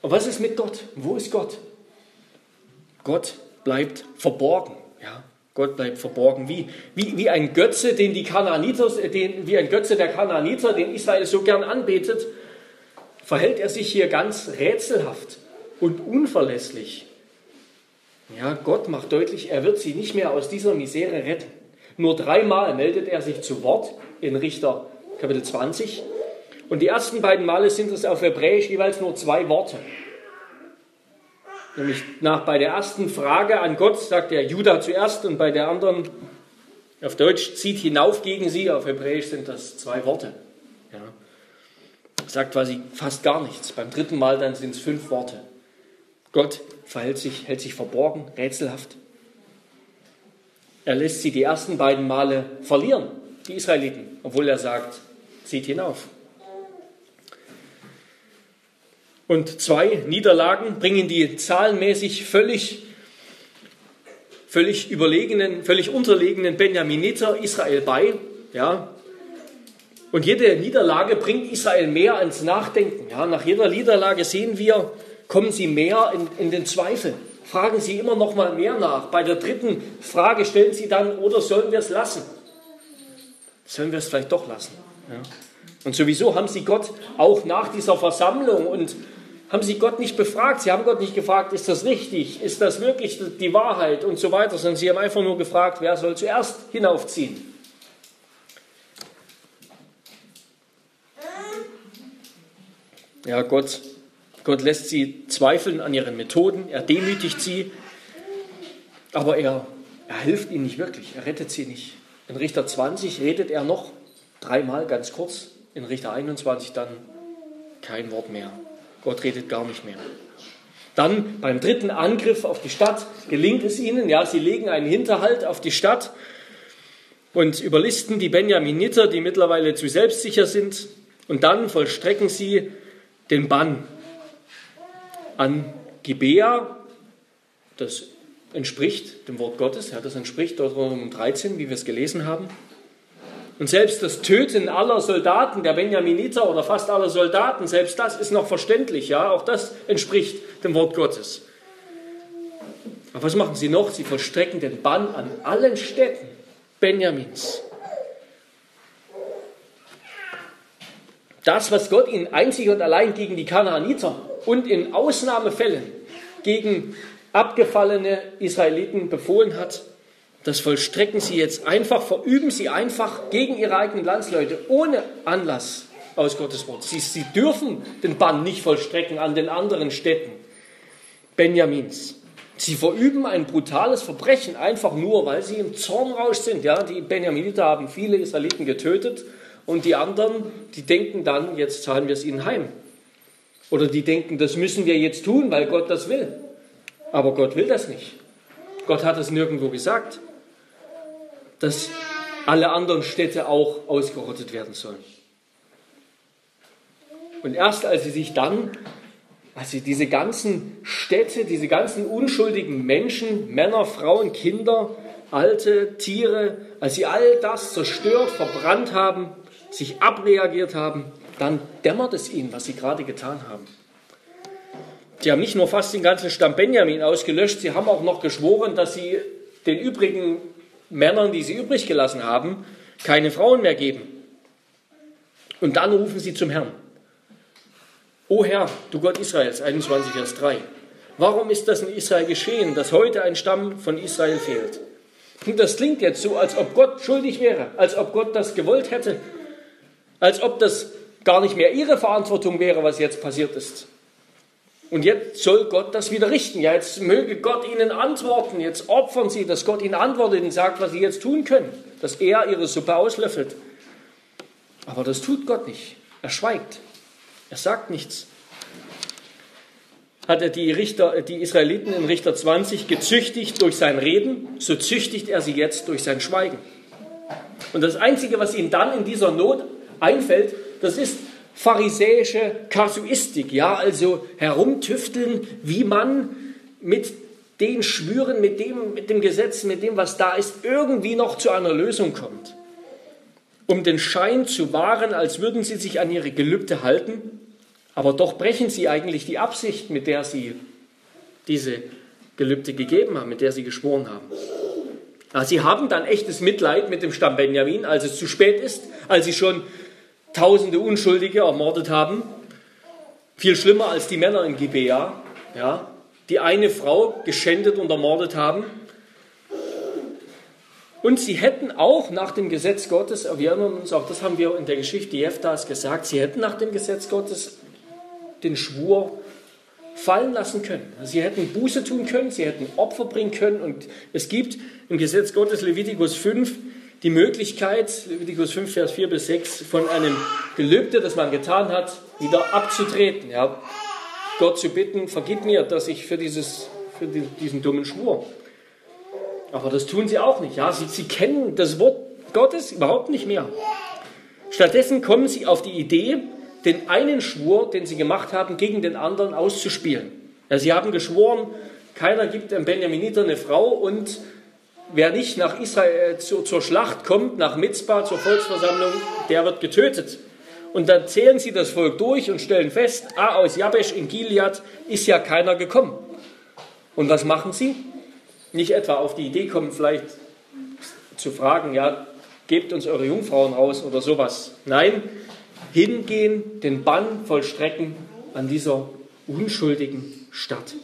Aber was ist mit Gott? Wo ist Gott? Gott bleibt verborgen. Ja, Gott bleibt verborgen. Wie, wie, wie ein Götze, den die Kanaaniter, den, wie ein Götze der Kanaaniter, den Israel so gern anbetet, verhält er sich hier ganz rätselhaft und unverlässlich. Ja, Gott macht deutlich, er wird sie nicht mehr aus dieser Misere retten. Nur dreimal meldet er sich zu Wort in Richter Kapitel 20. Und die ersten beiden Male sind es auf Hebräisch jeweils nur zwei Worte. Nämlich nach, bei der ersten Frage an Gott sagt er Judah zuerst und bei der anderen auf Deutsch zieht hinauf gegen sie. Auf Hebräisch sind das zwei Worte. Sagt quasi fast gar nichts. Beim dritten Mal dann sind es fünf Worte. Gott verhält sich, hält sich verborgen, rätselhaft. Er lässt sie die ersten beiden Male verlieren, die Israeliten, obwohl er sagt, zieht hinauf. Und zwei Niederlagen bringen die zahlenmäßig völlig, völlig überlegenen, völlig unterlegenen Benjaminiter Israel bei. Ja, und jede Niederlage bringt Israel mehr ans Nachdenken. Ja, nach jeder Niederlage sehen wir, kommen sie mehr in, in den Zweifel. Fragen sie immer noch mal mehr nach. Bei der dritten Frage stellen sie dann, oder sollen wir es lassen? Sollen wir es vielleicht doch lassen? Ja. Und sowieso haben sie Gott auch nach dieser Versammlung und haben sie Gott nicht befragt. Sie haben Gott nicht gefragt, ist das richtig? Ist das wirklich die Wahrheit? Und so weiter. Sondern sie haben einfach nur gefragt, wer soll zuerst hinaufziehen? Ja, Gott, Gott lässt sie zweifeln an ihren Methoden, er demütigt sie, aber er, er hilft ihnen nicht wirklich, er rettet sie nicht. In Richter 20 redet er noch dreimal ganz kurz, in Richter 21 dann kein Wort mehr. Gott redet gar nicht mehr. Dann beim dritten Angriff auf die Stadt gelingt es ihnen, ja, sie legen einen Hinterhalt auf die Stadt und überlisten die Benjaminiter, die mittlerweile zu selbstsicher sind, und dann vollstrecken sie den Bann an Gibea, das entspricht dem Wort Gottes, ja, das entspricht Deuteronomium 13, wie wir es gelesen haben. Und selbst das Töten aller Soldaten der Benjaminiter oder fast aller Soldaten, selbst das ist noch verständlich, ja, auch das entspricht dem Wort Gottes. Aber was machen sie noch? Sie vollstrecken den Bann an allen Städten Benjamins. Das, was Gott ihnen einzig und allein gegen die Kanaaniter und in Ausnahmefällen gegen abgefallene Israeliten befohlen hat, das vollstrecken sie jetzt einfach, verüben sie einfach gegen ihre eigenen Landsleute, ohne Anlass aus Gottes Wort. Sie, sie dürfen den Bann nicht vollstrecken an den anderen Städten Benjamins. Sie verüben ein brutales Verbrechen, einfach nur, weil sie im Zornrausch sind. Ja, die Benjaminiter haben viele Israeliten getötet und die anderen, die denken dann, jetzt zahlen wir es ihnen heim. Oder die denken, das müssen wir jetzt tun, weil Gott das will. Aber Gott will das nicht. Gott hat es nirgendwo gesagt, dass alle anderen Städte auch ausgerottet werden sollen. Und erst als sie sich dann, als sie diese ganzen Städte, diese ganzen unschuldigen Menschen, Männer, Frauen, Kinder, alte Tiere, als sie all das zerstört, verbrannt haben, sich abreagiert haben, dann dämmert es ihnen, was sie gerade getan haben. Sie haben nicht nur fast den ganzen Stamm Benjamin ausgelöscht, sie haben auch noch geschworen, dass sie den übrigen Männern, die sie übrig gelassen haben, keine Frauen mehr geben. Und dann rufen sie zum Herrn. O Herr, du Gott Israels, 21 Vers 3. Warum ist das in Israel geschehen, dass heute ein Stamm von Israel fehlt? Und das klingt jetzt so, als ob Gott schuldig wäre, als ob Gott das gewollt hätte, als ob das gar nicht mehr ihre Verantwortung wäre, was jetzt passiert ist. Und jetzt soll Gott das wieder richten. Ja, jetzt möge Gott ihnen antworten. Jetzt opfern sie, dass Gott ihnen antwortet und sagt, was sie jetzt tun können. Dass er ihre Suppe auslöffelt. Aber das tut Gott nicht. Er schweigt. Er sagt nichts. Hat er die, Richter, die Israeliten in Richter 20 gezüchtigt durch sein Reden, so züchtigt er sie jetzt durch sein Schweigen. Und das Einzige, was ihm dann in dieser Not einfällt, das ist pharisäische Kasuistik, ja, also herumtüfteln, wie man mit den Schwüren, mit dem, mit dem Gesetz, mit dem, was da ist, irgendwie noch zu einer Lösung kommt. Um den Schein zu wahren, als würden sie sich an ihre Gelübde halten, aber doch brechen sie eigentlich die Absicht, mit der sie diese Gelübde gegeben haben, mit der sie geschworen haben. Sie haben dann echtes Mitleid mit dem Stamm Benjamin, als es zu spät ist, als sie schon tausende Unschuldige ermordet haben. Viel schlimmer als die Männer in Gibea, ja, die eine Frau geschändet und ermordet haben. Und sie hätten auch nach dem Gesetz Gottes, wir erinnern uns auch, das haben wir in der Geschichte Jeftas gesagt, sie hätten nach dem Gesetz Gottes den Schwur fallen lassen können. Sie hätten Buße tun können, sie hätten Opfer bringen können. Und es gibt im Gesetz Gottes Levitikus 5 die Möglichkeit, Leviticus 5, Vers 4 bis 6, von einem Gelübde, das man getan hat, wieder abzutreten. Ja. Gott zu bitten, vergib mir, dass ich für, dieses, für diesen dummen Schwur. Aber das tun sie auch nicht. Ja. Sie, sie kennen das Wort Gottes überhaupt nicht mehr. Stattdessen kommen sie auf die Idee, den einen Schwur, den sie gemacht haben, gegen den anderen auszuspielen. Ja, sie haben geschworen, keiner gibt dem Benjaminiter eine Frau und wer nicht nach Israel äh, zur, zur Schlacht kommt, nach Mitzbah, zur Volksversammlung, der wird getötet. Und dann zählen sie das Volk durch und stellen fest, ah, aus Jabesh in Gilead ist ja keiner gekommen. Und was machen sie? Nicht etwa auf die Idee kommen, vielleicht zu fragen, ja, gebt uns eure Jungfrauen raus oder sowas. Nein, hingehen, den Bann vollstrecken an dieser unschuldigen Stadt.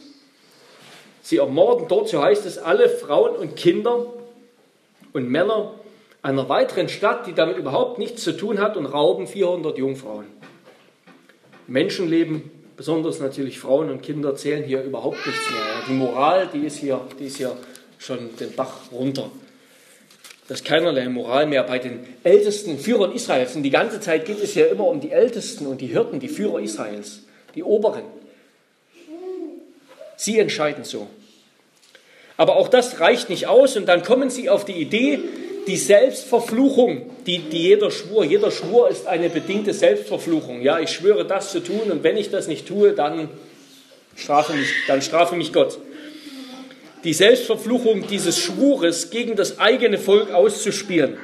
Sie ermorden dort, so heißt es, alle Frauen und Kinder und Männer einer weiteren Stadt, die damit überhaupt nichts zu tun hat, und rauben 400 Jungfrauen. Menschenleben, besonders natürlich Frauen und Kinder, zählen hier überhaupt nichts mehr. Die Moral, die ist hier, die ist hier schon den Bach runter. Das ist keinerlei Moral mehr bei den ältesten Führern Israels. Und die ganze Zeit geht es ja immer um die Ältesten und die Hirten, die Führer Israels, die Oberen. Sie entscheiden so. Aber auch das reicht nicht aus und dann kommen sie auf die Idee, die Selbstverfluchung, die, die jeder Schwur, jeder Schwur ist eine bedingte Selbstverfluchung. Ja, ich schwöre das zu tun und wenn ich das nicht tue, dann strafe mich, dann strafe mich Gott. Die Selbstverfluchung dieses Schwures gegen das eigene Volk auszuspielen.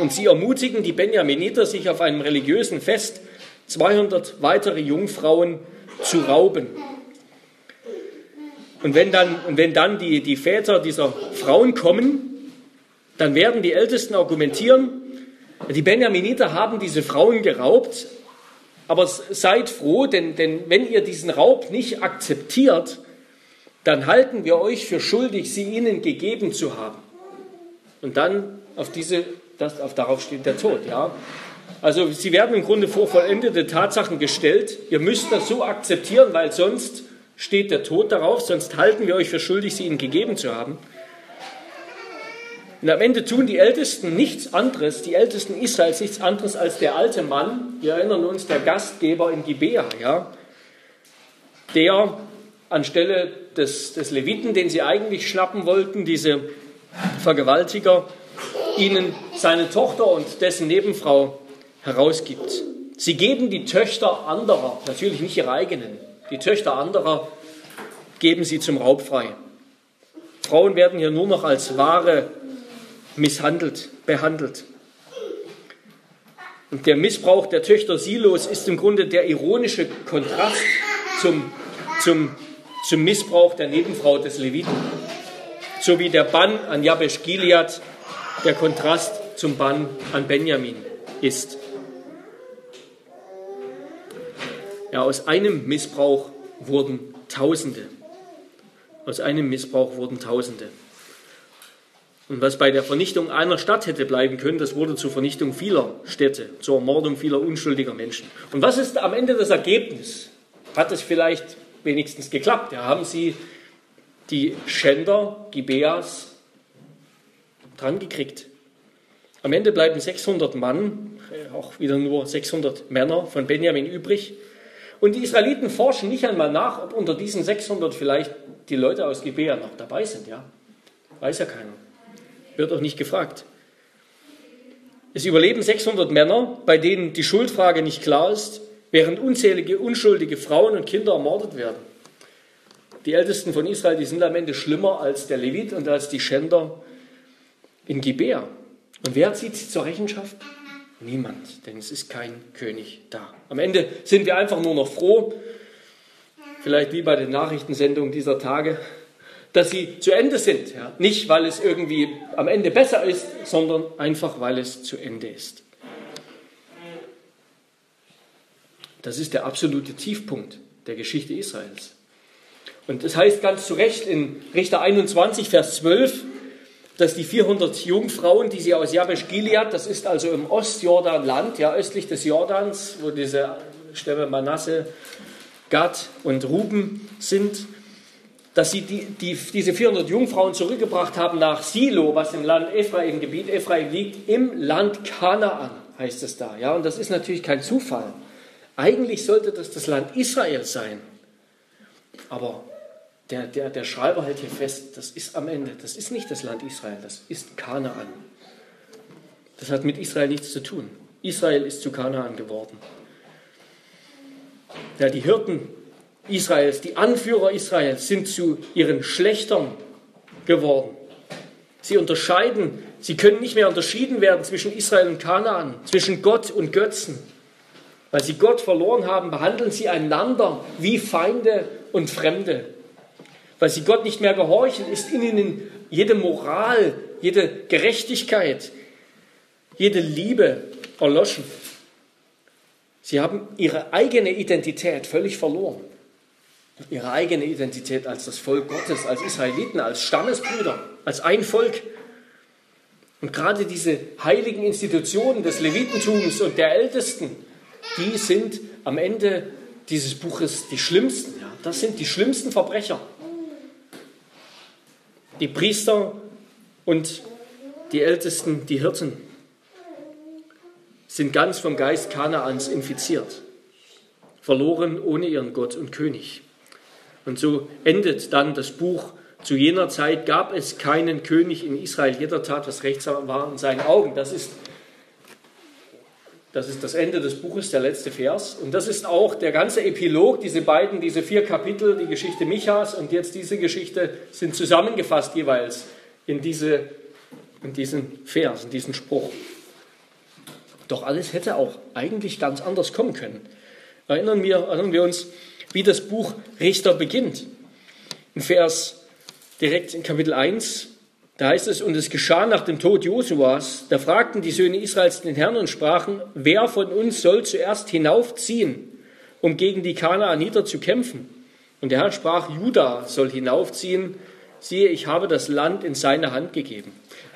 Und sie ermutigen die Benjaminiter, sich auf einem religiösen Fest 200 weitere Jungfrauen zu rauben. Und wenn dann, und wenn dann die, die Väter dieser Frauen kommen, dann werden die Ältesten argumentieren, die Benjaminiter haben diese Frauen geraubt, aber seid froh, denn, denn wenn ihr diesen Raub nicht akzeptiert, dann halten wir euch für schuldig, sie ihnen gegeben zu haben. Und dann auf diese, das, auf, darauf steht der Tod, ja. Also sie werden im Grunde vor vollendete Tatsachen gestellt. Ihr müsst das so akzeptieren, weil sonst steht der Tod darauf, sonst halten wir euch für schuldig, sie ihnen gegeben zu haben. Und am Ende tun die Ältesten nichts anderes, die Ältesten Israels nichts anderes als der alte Mann, wir erinnern uns, der Gastgeber in Gibea, ja, der anstelle des, des Leviten, den sie eigentlich schnappen wollten, diese Vergewaltiger, ihnen seine Tochter und dessen Nebenfrau herausgibt. Sie geben die Töchter anderer, natürlich nicht ihre eigenen, die Töchter anderer geben sie zum Raub frei. Frauen werden hier nur noch als Ware misshandelt, behandelt. Und der Missbrauch der Töchter Silos ist im Grunde der ironische Kontrast zum, zum, zum Missbrauch der Nebenfrau des Leviten. So wie der Bann an Jabesh Gilead der Kontrast zum Bann an Benjamin ist. Ja, aus einem Missbrauch wurden Tausende. Aus einem Missbrauch wurden Tausende. Und was bei der Vernichtung einer Stadt hätte bleiben können, das wurde zur Vernichtung vieler Städte, zur Ermordung vieler unschuldiger Menschen. Und was ist am Ende das Ergebnis? Hat es vielleicht wenigstens geklappt. Ja, haben sie die Schänder Gibeas dran gekriegt. Am Ende bleiben 600 Mann, auch wieder nur 600 Männer von Benjamin übrig. Und die Israeliten forschen nicht einmal nach, ob unter diesen 600 vielleicht die Leute aus Gibea noch dabei sind. Ja? Weiß ja keiner. Wird auch nicht gefragt. Es überleben 600 Männer, bei denen die Schuldfrage nicht klar ist, während unzählige unschuldige Frauen und Kinder ermordet werden. Die Ältesten von Israel, die sind am Ende schlimmer als der Levit und als die Schänder in Gibea. Und wer zieht sie zur Rechenschaft? Niemand, denn es ist kein König da. Am Ende sind wir einfach nur noch froh, vielleicht wie bei den Nachrichtensendungen dieser Tage, dass sie zu Ende sind. Ja? Nicht, weil es irgendwie am Ende besser ist, sondern einfach, weil es zu Ende ist. Das ist der absolute Tiefpunkt der Geschichte Israels. Und das heißt ganz zu Recht in Richter 21, Vers 12, dass die 400 Jungfrauen, die sie aus Jabesh Gilead, das ist also im Ostjordanland, ja östlich des Jordans, wo diese Stämme Manasse, Gad und Ruben sind, dass sie die, die, diese 400 Jungfrauen zurückgebracht haben nach Silo, was im Land Ephraim, Gebiet Ephraim liegt, im Land Kanaan, heißt es da. Ja, und das ist natürlich kein Zufall. Eigentlich sollte das das Land Israel sein. Aber der, der, der Schreiber hält hier fest, das ist am Ende, das ist nicht das Land Israel, das ist Kanaan. Das hat mit Israel nichts zu tun. Israel ist zu Kanaan geworden. Ja, die Hirten Israels, die Anführer Israels sind zu ihren Schlechtern geworden. Sie unterscheiden, sie können nicht mehr unterschieden werden zwischen Israel und Kanaan, zwischen Gott und Götzen. Weil sie Gott verloren haben, behandeln sie einander wie Feinde und Fremde weil sie Gott nicht mehr gehorchen, ist in ihnen jede Moral, jede Gerechtigkeit, jede Liebe erloschen. Sie haben ihre eigene Identität völlig verloren. Ihre eigene Identität als das Volk Gottes, als Israeliten, als Stammesbrüder, als ein Volk. Und gerade diese heiligen Institutionen des Levitentums und der Ältesten, die sind am Ende dieses Buches die schlimmsten. Ja, das sind die schlimmsten Verbrecher die Priester und die Ältesten, die Hirten, sind ganz vom Geist Kanaans infiziert, verloren ohne ihren Gott und König. Und so endet dann das Buch. Zu jener Zeit gab es keinen König in Israel. Jeder tat, was rechtsam war in seinen Augen. Das ist das ist das Ende des Buches, der letzte Vers. Und das ist auch der ganze Epilog, diese beiden, diese vier Kapitel, die Geschichte Michas und jetzt diese Geschichte, sind zusammengefasst jeweils in, diese, in diesen Vers, in diesen Spruch. Doch alles hätte auch eigentlich ganz anders kommen können. Erinnern wir, erinnern wir uns, wie das Buch Richter beginnt. In Vers direkt in Kapitel 1, da heißt es, und es geschah nach dem Tod Josuas, da fragten die Söhne Israels den Herrn und sprachen, wer von uns soll zuerst hinaufziehen, um gegen die Kanaaniter zu kämpfen? Und der Herr sprach, Juda soll hinaufziehen, siehe, ich habe das Land in seine Hand gegeben.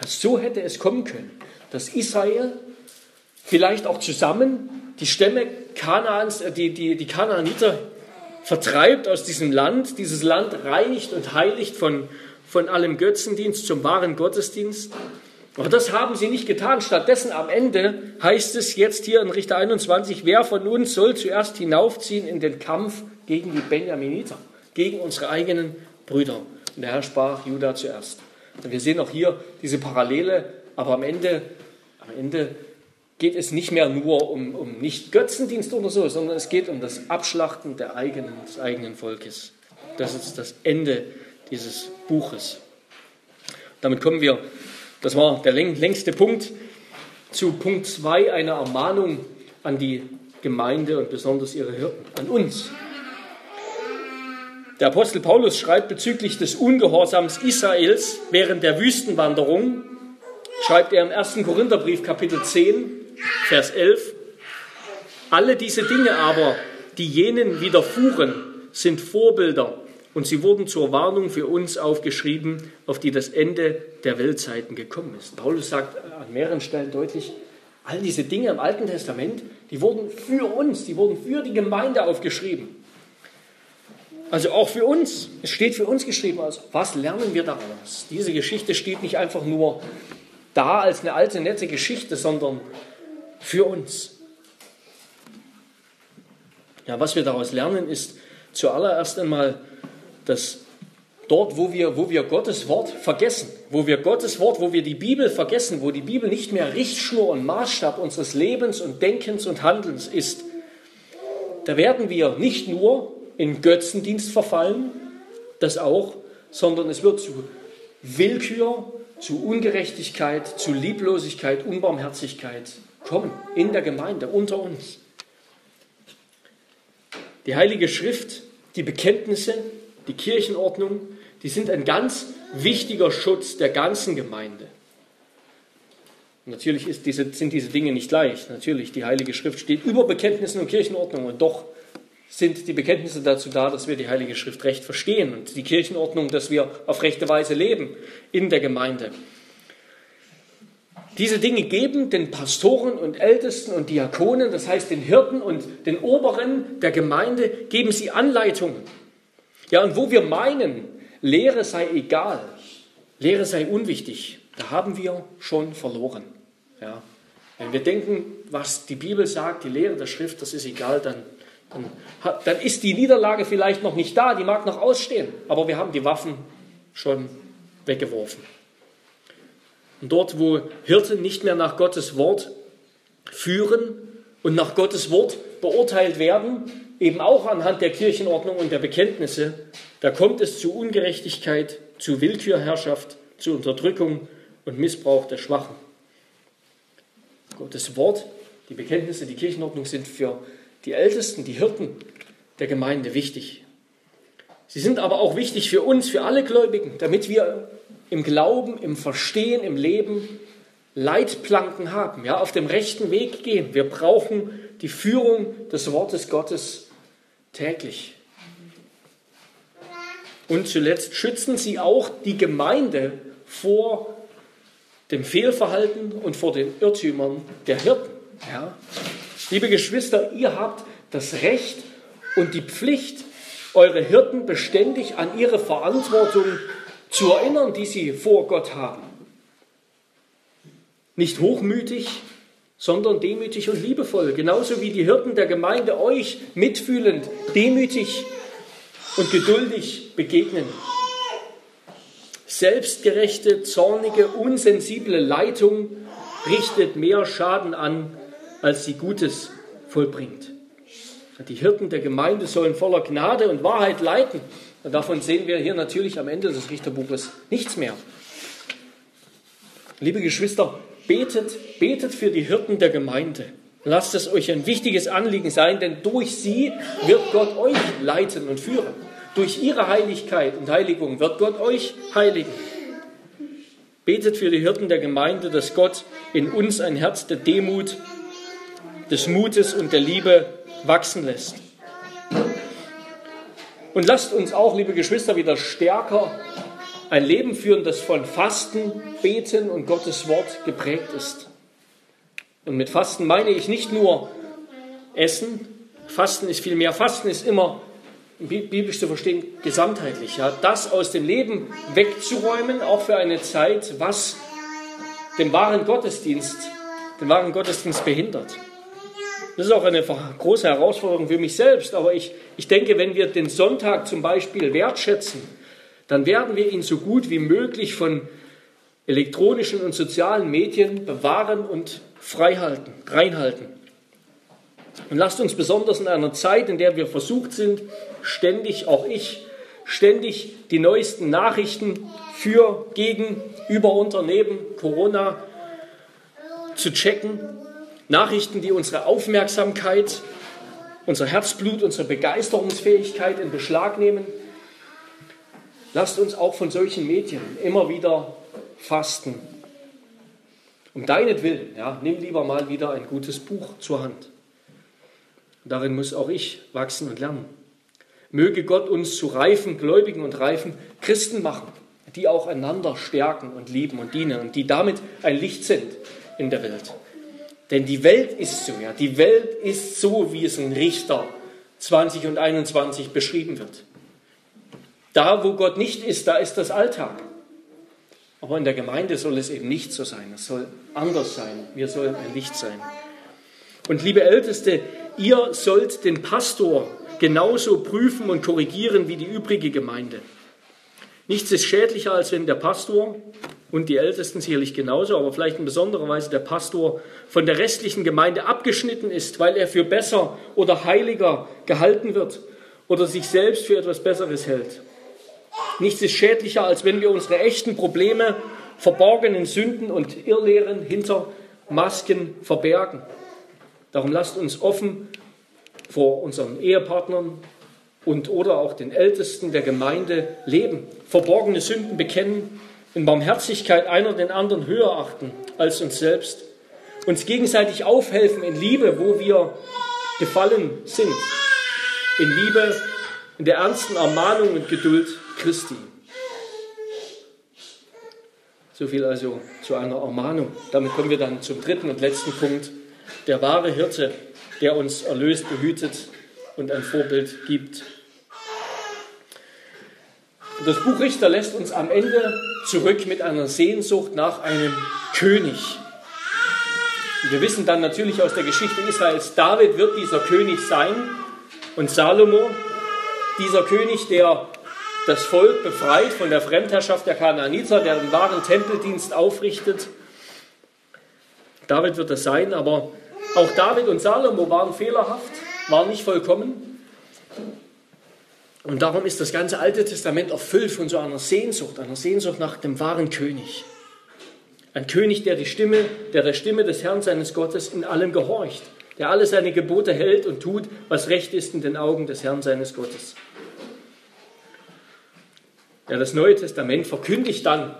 So hätte es kommen können, dass Israel vielleicht auch zusammen die Stämme Kanaans, äh, die, die, die Kanaaniter vertreibt aus diesem Land, dieses Land reinigt und heiligt von, von allem Götzendienst zum wahren Gottesdienst. Aber das haben sie nicht getan. Stattdessen am Ende heißt es jetzt hier in Richter 21, wer von uns soll zuerst hinaufziehen in den Kampf gegen die Benjaminiter, gegen unsere eigenen Brüder. Und der Herr sprach Judah zuerst. Und wir sehen auch hier diese Parallele, aber am Ende, am Ende geht es nicht mehr nur um, um nicht Götzendienst oder so, sondern es geht um das Abschlachten der eigenen, des eigenen Volkes. Das ist das Ende dieses Buches. Damit kommen wir, das war der längste Punkt, zu Punkt 2 einer Ermahnung an die Gemeinde und besonders ihre Hirten, an uns. Der Apostel Paulus schreibt bezüglich des Ungehorsams Israels während der Wüstenwanderung, schreibt er im 1. Korintherbrief Kapitel 10, Vers 11, alle diese Dinge aber, die jenen widerfuhren, sind Vorbilder und sie wurden zur Warnung für uns aufgeschrieben, auf die das Ende der Weltzeiten gekommen ist. Paulus sagt an mehreren Stellen deutlich, all diese Dinge im Alten Testament, die wurden für uns, die wurden für die Gemeinde aufgeschrieben. Also auch für uns, es steht für uns geschrieben, also was lernen wir daraus? Diese Geschichte steht nicht einfach nur da als eine alte, nette Geschichte, sondern für uns. Ja, was wir daraus lernen, ist zuallererst einmal, dass dort, wo wir, wo wir Gottes Wort vergessen, wo wir Gottes Wort, wo wir die Bibel vergessen, wo die Bibel nicht mehr Richtschnur und Maßstab unseres Lebens und Denkens und Handelns ist, da werden wir nicht nur in Götzendienst verfallen, das auch, sondern es wird zu Willkür, zu Ungerechtigkeit, zu Lieblosigkeit, Unbarmherzigkeit kommen in der Gemeinde, unter uns. Die Heilige Schrift, die Bekenntnisse, die Kirchenordnung, die sind ein ganz wichtiger Schutz der ganzen Gemeinde. Natürlich diese, sind diese Dinge nicht leicht. Natürlich, die Heilige Schrift steht über Bekenntnissen und Kirchenordnung und doch sind die Bekenntnisse dazu da, dass wir die Heilige Schrift recht verstehen und die Kirchenordnung, dass wir auf rechte Weise leben in der Gemeinde. Diese Dinge geben den Pastoren und Ältesten und Diakonen, das heißt den Hirten und den Oberen der Gemeinde, geben sie Anleitungen. Ja, und wo wir meinen, Lehre sei egal, Lehre sei unwichtig, da haben wir schon verloren. Ja. Wenn wir denken, was die Bibel sagt, die Lehre der Schrift, das ist egal, dann dann, dann ist die Niederlage vielleicht noch nicht da, die mag noch ausstehen, aber wir haben die Waffen schon weggeworfen. Und dort, wo Hirten nicht mehr nach Gottes Wort führen und nach Gottes Wort beurteilt werden, eben auch anhand der Kirchenordnung und der Bekenntnisse, da kommt es zu Ungerechtigkeit, zu Willkürherrschaft, zu Unterdrückung und Missbrauch der Schwachen. Gottes Wort, die Bekenntnisse, die Kirchenordnung sind für die Ältesten, die Hirten der Gemeinde wichtig. Sie sind aber auch wichtig für uns, für alle Gläubigen, damit wir im Glauben, im Verstehen, im Leben Leitplanken haben, ja, auf dem rechten Weg gehen. Wir brauchen die Führung des Wortes Gottes täglich. Und zuletzt schützen sie auch die Gemeinde vor dem Fehlverhalten und vor den Irrtümern der Hirten. Ja. Liebe Geschwister, ihr habt das Recht und die Pflicht, eure Hirten beständig an ihre Verantwortung zu erinnern, die sie vor Gott haben. Nicht hochmütig, sondern demütig und liebevoll. Genauso wie die Hirten der Gemeinde euch mitfühlend, demütig und geduldig begegnen. Selbstgerechte, zornige, unsensible Leitung richtet mehr Schaden an als sie Gutes vollbringt. Die Hirten der Gemeinde sollen voller Gnade und Wahrheit leiten. Und davon sehen wir hier natürlich am Ende des Richterbuches nichts mehr. Liebe Geschwister, betet, betet für die Hirten der Gemeinde. Lasst es euch ein wichtiges Anliegen sein, denn durch sie wird Gott euch leiten und führen. Durch ihre Heiligkeit und Heiligung wird Gott euch heiligen. Betet für die Hirten der Gemeinde, dass Gott in uns ein Herz der Demut des Mutes und der Liebe wachsen lässt. Und lasst uns auch, liebe Geschwister, wieder stärker ein Leben führen, das von Fasten, Beten und Gottes Wort geprägt ist. Und mit Fasten meine ich nicht nur Essen, Fasten ist viel mehr, Fasten ist immer biblisch zu verstehen, gesamtheitlich. Ja, das aus dem Leben wegzuräumen, auch für eine Zeit, was den wahren Gottesdienst, den wahren Gottesdienst behindert. Das ist auch eine große Herausforderung für mich selbst. Aber ich, ich denke, wenn wir den Sonntag zum Beispiel wertschätzen, dann werden wir ihn so gut wie möglich von elektronischen und sozialen Medien bewahren und freihalten, reinhalten. Und lasst uns besonders in einer Zeit, in der wir versucht sind, ständig, auch ich, ständig die neuesten Nachrichten für, gegen, über, unter, neben Corona zu checken, Nachrichten, die unsere Aufmerksamkeit, unser Herzblut, unsere Begeisterungsfähigkeit in Beschlag nehmen. Lasst uns auch von solchen Medien immer wieder fasten. Um deinetwillen, ja, nimm lieber mal wieder ein gutes Buch zur Hand. Darin muss auch ich wachsen und lernen. Möge Gott uns zu reifen Gläubigen und reifen Christen machen, die auch einander stärken und lieben und dienen und die damit ein Licht sind in der Welt. Denn die Welt ist so, ja, die Welt ist so, wie es in Richter 20 und 21 beschrieben wird. Da, wo Gott nicht ist, da ist das Alltag. Aber in der Gemeinde soll es eben nicht so sein. Es soll anders sein. Wir sollen ein Licht sein. Und liebe Älteste, ihr sollt den Pastor genauso prüfen und korrigieren wie die übrige Gemeinde. Nichts ist schädlicher, als wenn der Pastor und die Ältesten sicherlich genauso, aber vielleicht in besonderer Weise der Pastor von der restlichen Gemeinde abgeschnitten ist, weil er für besser oder heiliger gehalten wird oder sich selbst für etwas Besseres hält. Nichts ist schädlicher, als wenn wir unsere echten Probleme, verborgenen Sünden und Irrlehren hinter Masken verbergen. Darum lasst uns offen vor unseren Ehepartnern und oder auch den Ältesten der Gemeinde leben, verborgene Sünden bekennen, in Barmherzigkeit einer den anderen höher achten als uns selbst, uns gegenseitig aufhelfen in Liebe, wo wir gefallen sind, in Liebe, in der ernsten Ermahnung und Geduld Christi. So viel also zu einer Ermahnung. Damit kommen wir dann zum dritten und letzten Punkt. Der wahre Hirte, der uns erlöst, behütet und ein Vorbild gibt. Das Buch Richter lässt uns am Ende zurück mit einer Sehnsucht nach einem König. Wir wissen dann natürlich aus der Geschichte Israels, David wird dieser König sein und Salomo, dieser König, der das Volk befreit von der Fremdherrschaft der Kanaaniter, der den wahren Tempeldienst aufrichtet. David wird es sein, aber auch David und Salomo waren fehlerhaft, waren nicht vollkommen. Und darum ist das ganze Alte Testament erfüllt von so einer Sehnsucht, einer Sehnsucht nach dem wahren König. Ein König, der die Stimme, der der Stimme des Herrn seines Gottes in allem gehorcht, der alle seine Gebote hält und tut, was recht ist in den Augen des Herrn seines Gottes. Ja, das Neue Testament verkündigt dann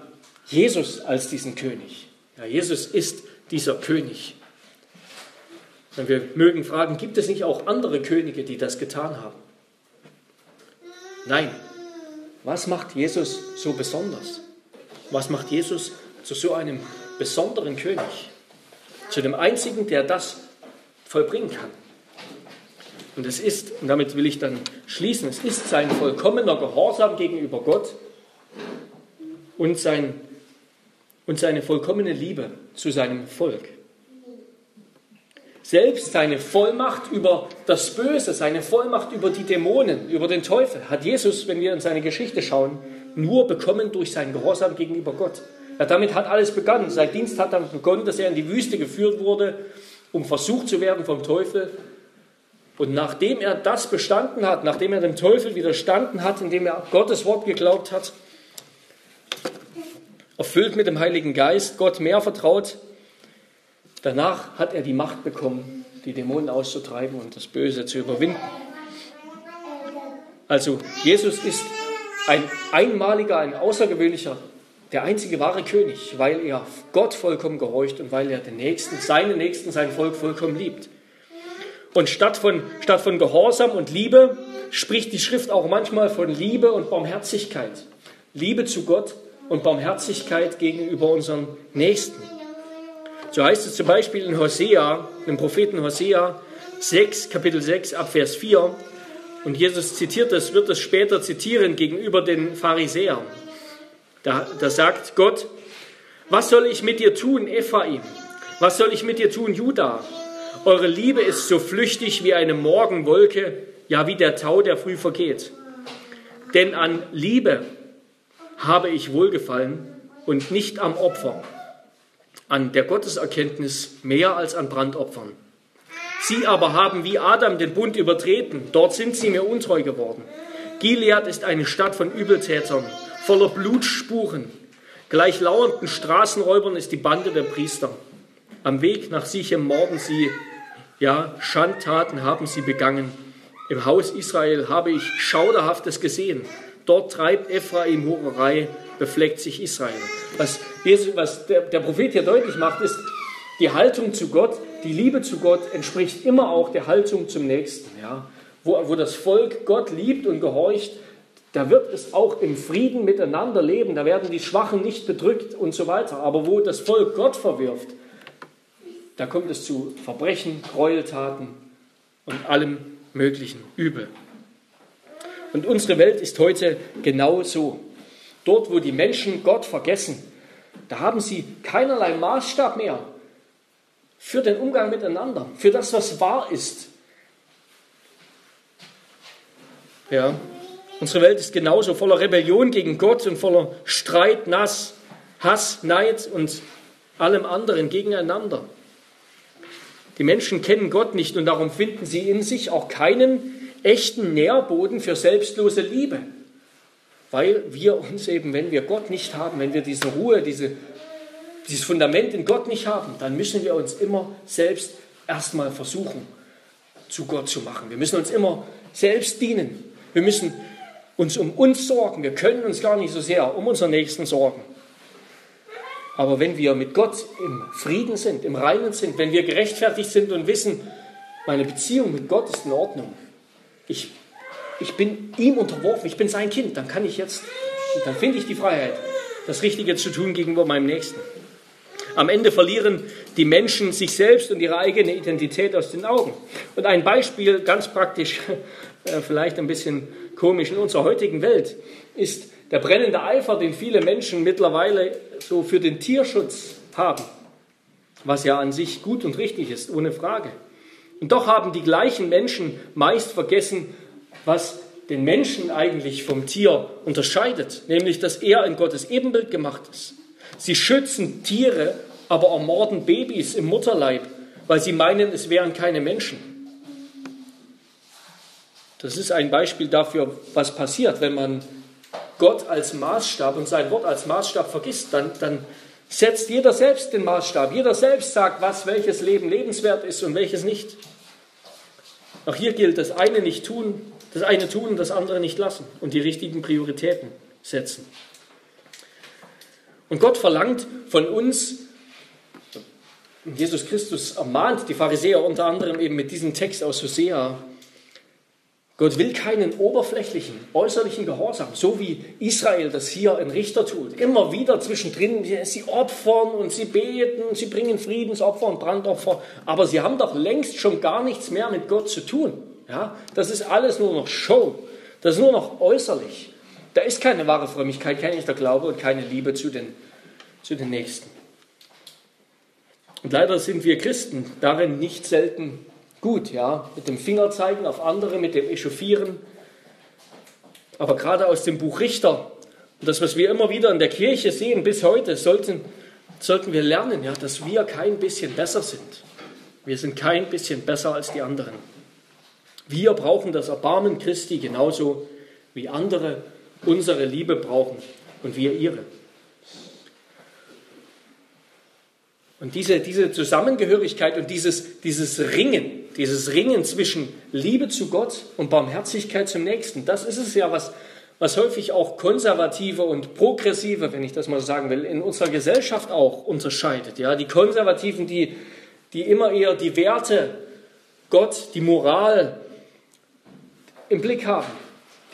Jesus als diesen König. Ja, Jesus ist dieser König. Und wir mögen fragen, gibt es nicht auch andere Könige, die das getan haben? Nein. Was macht Jesus so besonders? Was macht Jesus zu so einem besonderen König? Zu dem einzigen, der das vollbringen kann. Und es ist, und damit will ich dann schließen, es ist sein vollkommener Gehorsam gegenüber Gott und, sein, und seine vollkommene Liebe zu seinem Volk. Selbst seine Vollmacht über das Böse, seine Vollmacht über die Dämonen, über den Teufel, hat Jesus, wenn wir in seine Geschichte schauen, nur bekommen durch seinen Gehorsam gegenüber Gott. Ja, damit hat alles begonnen. Sein Dienst hat damit begonnen, dass er in die Wüste geführt wurde, um versucht zu werden vom Teufel und nachdem er das bestanden hat, nachdem er dem Teufel widerstanden hat, indem er Gottes Wort geglaubt hat, erfüllt mit dem Heiligen Geist, Gott mehr vertraut, danach hat er die Macht bekommen, die Dämonen auszutreiben und das Böse zu überwinden. Also Jesus ist ein einmaliger, ein außergewöhnlicher, der einzige wahre König, weil er Gott vollkommen gehorcht und weil er den Nächsten, seinen Nächsten, sein Volk vollkommen liebt. Und statt von, statt von Gehorsam und Liebe spricht die Schrift auch manchmal von Liebe und Barmherzigkeit. Liebe zu Gott und Barmherzigkeit gegenüber unseren Nächsten. So heißt es zum Beispiel in Hosea, im Propheten Hosea 6, Kapitel 6, Abvers 4. Und Jesus zitiert das, wird es später zitieren gegenüber den Pharisäern. Da, da sagt Gott, was soll ich mit dir tun, Ephraim? Was soll ich mit dir tun, Judah? Eure Liebe ist so flüchtig wie eine Morgenwolke, ja wie der Tau, der früh vergeht. Denn an Liebe habe ich wohlgefallen und nicht am Opfer, an der Gotteserkenntnis mehr als an Brandopfern. Sie aber haben wie Adam den Bund übertreten, dort sind sie mir untreu geworden. Gilead ist eine Stadt von Übeltätern, voller Blutspuren. Gleich lauernden Straßenräubern ist die Bande der Priester. Am Weg nach Sichem morden sie ja, Schandtaten haben sie begangen. Im Haus Israel habe ich Schauderhaftes gesehen. Dort treibt Ephraim Hurerei, befleckt sich Israel. Was, Jesus, was der, der Prophet hier deutlich macht, ist, die Haltung zu Gott, die Liebe zu Gott entspricht immer auch der Haltung zum Nächsten. Ja? Wo, wo das Volk Gott liebt und gehorcht, da wird es auch im Frieden miteinander leben. Da werden die Schwachen nicht bedrückt und so weiter. Aber wo das Volk Gott verwirft, da kommt es zu Verbrechen, Gräueltaten und allem möglichen Übel. Und unsere Welt ist heute genau so. Dort, wo die Menschen Gott vergessen, da haben sie keinerlei Maßstab mehr für den Umgang miteinander, für das, was wahr ist. Ja, unsere Welt ist genauso voller Rebellion gegen Gott und voller Streit, Nass, Hass, Neid und allem anderen gegeneinander. Die Menschen kennen Gott nicht und darum finden sie in sich auch keinen echten Nährboden für selbstlose Liebe, weil wir uns eben, wenn wir Gott nicht haben, wenn wir diese Ruhe, diese, dieses Fundament in Gott nicht haben, dann müssen wir uns immer selbst erstmal versuchen, zu Gott zu machen. Wir müssen uns immer selbst dienen. Wir müssen uns um uns sorgen. Wir können uns gar nicht so sehr um unseren Nächsten sorgen. Aber wenn wir mit Gott im Frieden sind, im Reinen sind, wenn wir gerechtfertigt sind und wissen, meine Beziehung mit Gott ist in Ordnung, ich, ich bin ihm unterworfen, ich bin sein Kind, dann kann ich jetzt, dann finde ich die Freiheit, das Richtige zu tun gegenüber meinem Nächsten. Am Ende verlieren die Menschen sich selbst und ihre eigene Identität aus den Augen. Und ein Beispiel, ganz praktisch, äh, vielleicht ein bisschen komisch in unserer heutigen Welt, ist der brennende Eifer, den viele Menschen mittlerweile so für den Tierschutz haben, was ja an sich gut und richtig ist, ohne Frage. Und doch haben die gleichen Menschen meist vergessen, was den Menschen eigentlich vom Tier unterscheidet, nämlich dass er in Gottes Ebenbild gemacht ist. Sie schützen Tiere, aber ermorden Babys im Mutterleib, weil sie meinen, es wären keine Menschen. Das ist ein Beispiel dafür, was passiert, wenn man Gott als Maßstab und sein Wort als Maßstab vergisst, dann, dann setzt jeder selbst den Maßstab. Jeder selbst sagt, was welches Leben lebenswert ist und welches nicht. Auch hier gilt das eine nicht tun, das eine tun und das andere nicht lassen und die richtigen Prioritäten setzen. Und Gott verlangt von uns, Jesus Christus ermahnt die Pharisäer unter anderem eben mit diesem Text aus Hosea, Gott will keinen oberflächlichen, äußerlichen Gehorsam, so wie Israel das hier in Richter tut. Immer wieder zwischendrin, sie opfern und sie beten, sie bringen Friedensopfer und Brandopfer, aber sie haben doch längst schon gar nichts mehr mit Gott zu tun. Ja? Das ist alles nur noch Show, das ist nur noch äußerlich. Da ist keine wahre Frömmigkeit, kein echter Glaube und keine Liebe zu den, zu den Nächsten. Und leider sind wir Christen darin nicht selten gut, ja, mit dem Fingerzeigen auf andere, mit dem Echauffieren. Aber gerade aus dem Buch Richter und das, was wir immer wieder in der Kirche sehen bis heute, sollten, sollten wir lernen, ja, dass wir kein bisschen besser sind. Wir sind kein bisschen besser als die anderen. Wir brauchen das Erbarmen Christi genauso wie andere unsere Liebe brauchen und wir ihre. Und diese, diese Zusammengehörigkeit und dieses, dieses Ringen, dieses Ringen zwischen Liebe zu Gott und Barmherzigkeit zum Nächsten, das ist es ja, was, was häufig auch konservative und progressive, wenn ich das mal sagen will, in unserer Gesellschaft auch unterscheidet. Ja, die Konservativen, die, die immer eher die Werte, Gott, die Moral im Blick haben.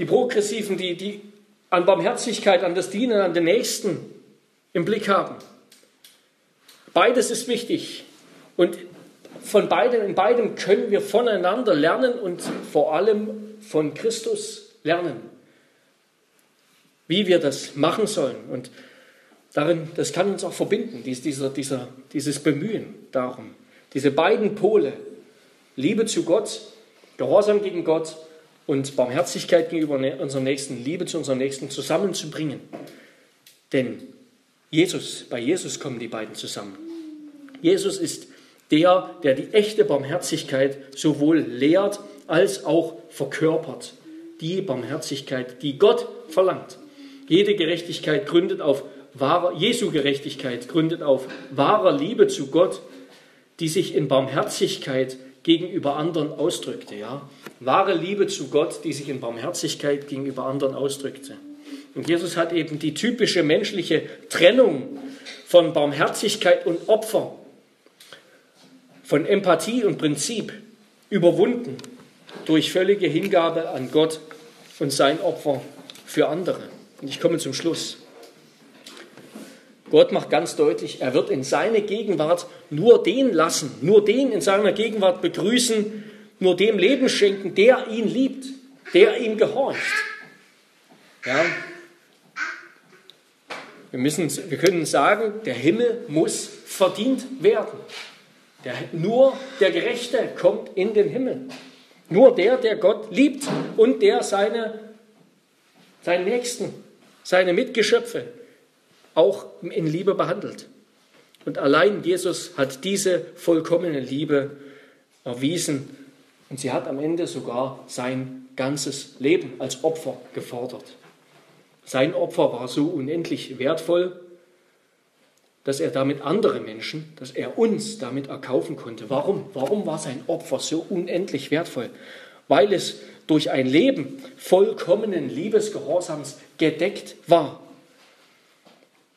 Die Progressiven, die, die an Barmherzigkeit, an das Dienen, an den Nächsten im Blick haben. Beides ist wichtig. Und von beidem, in beidem können wir voneinander lernen und vor allem von Christus lernen, wie wir das machen sollen. Und darin, das kann uns auch verbinden, dieser, dieser, dieses Bemühen darum. Diese beiden Pole, Liebe zu Gott, Gehorsam gegen Gott und Barmherzigkeit gegenüber unserem Nächsten, Liebe zu unserem Nächsten zusammenzubringen. Denn Jesus, bei Jesus kommen die beiden zusammen. Jesus ist der, der die echte Barmherzigkeit sowohl lehrt als auch verkörpert. Die Barmherzigkeit, die Gott verlangt. Jede Gerechtigkeit gründet auf wahrer, Jesu Gerechtigkeit gründet auf wahrer Liebe zu Gott, die sich in Barmherzigkeit gegenüber anderen ausdrückte. Ja? Wahre Liebe zu Gott, die sich in Barmherzigkeit gegenüber anderen ausdrückte. Und Jesus hat eben die typische menschliche Trennung von Barmherzigkeit und Opfer von Empathie und Prinzip überwunden durch völlige Hingabe an Gott und sein Opfer für andere. Und ich komme zum Schluss. Gott macht ganz deutlich, er wird in seine Gegenwart nur den lassen, nur den in seiner Gegenwart begrüßen, nur dem Leben schenken, der ihn liebt, der ihm gehorcht. Ja, wir, müssen, wir können sagen, der Himmel muss verdient werden. Der, nur der Gerechte kommt in den Himmel. Nur der, der Gott liebt und der seine, seinen Nächsten, seine Mitgeschöpfe auch in Liebe behandelt. Und allein Jesus hat diese vollkommene Liebe erwiesen und sie hat am Ende sogar sein ganzes Leben als Opfer gefordert. Sein Opfer war so unendlich wertvoll, dass er damit andere Menschen, dass er uns damit erkaufen konnte. Warum? Warum war sein Opfer so unendlich wertvoll? Weil es durch ein Leben vollkommenen Liebesgehorsams gedeckt war.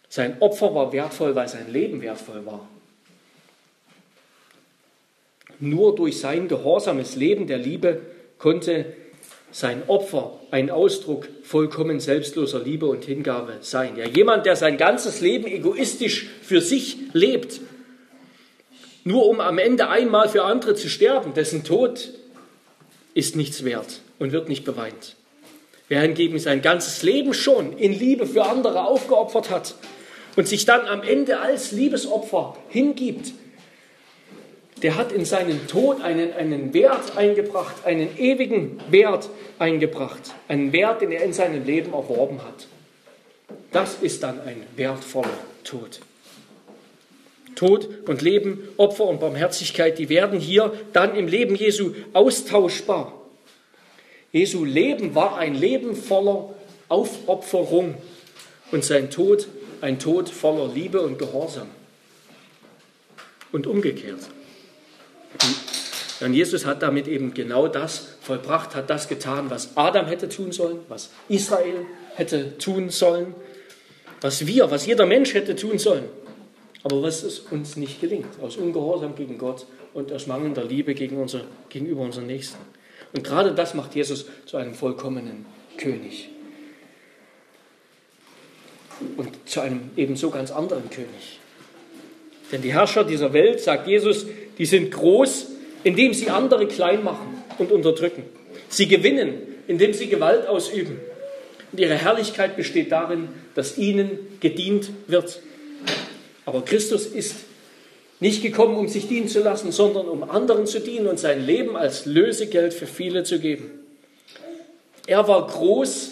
Sein Opfer war wertvoll, weil sein Leben wertvoll war. Nur durch sein gehorsames Leben der Liebe konnte sein Opfer ein Ausdruck vollkommen selbstloser Liebe und Hingabe sein. Ja, jemand, der sein ganzes Leben egoistisch für sich lebt, nur um am Ende einmal für andere zu sterben, dessen Tod ist nichts wert und wird nicht beweint. Wer hingegen sein ganzes Leben schon in Liebe für andere aufgeopfert hat und sich dann am Ende als Liebesopfer hingibt, der hat in seinen Tod einen, einen Wert eingebracht, einen ewigen Wert eingebracht, einen Wert, den er in seinem Leben erworben hat. Das ist dann ein wertvoller Tod. Tod und Leben, Opfer und Barmherzigkeit, die werden hier dann im Leben Jesu austauschbar. Jesu Leben war ein Leben voller Aufopferung und sein Tod ein Tod voller Liebe und Gehorsam. Und umgekehrt. Und Jesus hat damit eben genau das vollbracht, hat das getan, was Adam hätte tun sollen, was Israel hätte tun sollen, was wir, was jeder Mensch hätte tun sollen. Aber was es uns nicht gelingt, aus Ungehorsam gegen Gott und aus mangelnder Liebe gegen unser, gegenüber unseren Nächsten. Und gerade das macht Jesus zu einem vollkommenen König. Und zu einem ebenso ganz anderen König. Denn die Herrscher dieser Welt, sagt Jesus, die sind groß, indem sie andere klein machen und unterdrücken. Sie gewinnen, indem sie Gewalt ausüben. Und ihre Herrlichkeit besteht darin, dass ihnen gedient wird. Aber Christus ist nicht gekommen, um sich dienen zu lassen, sondern um anderen zu dienen und sein Leben als Lösegeld für viele zu geben. Er war groß,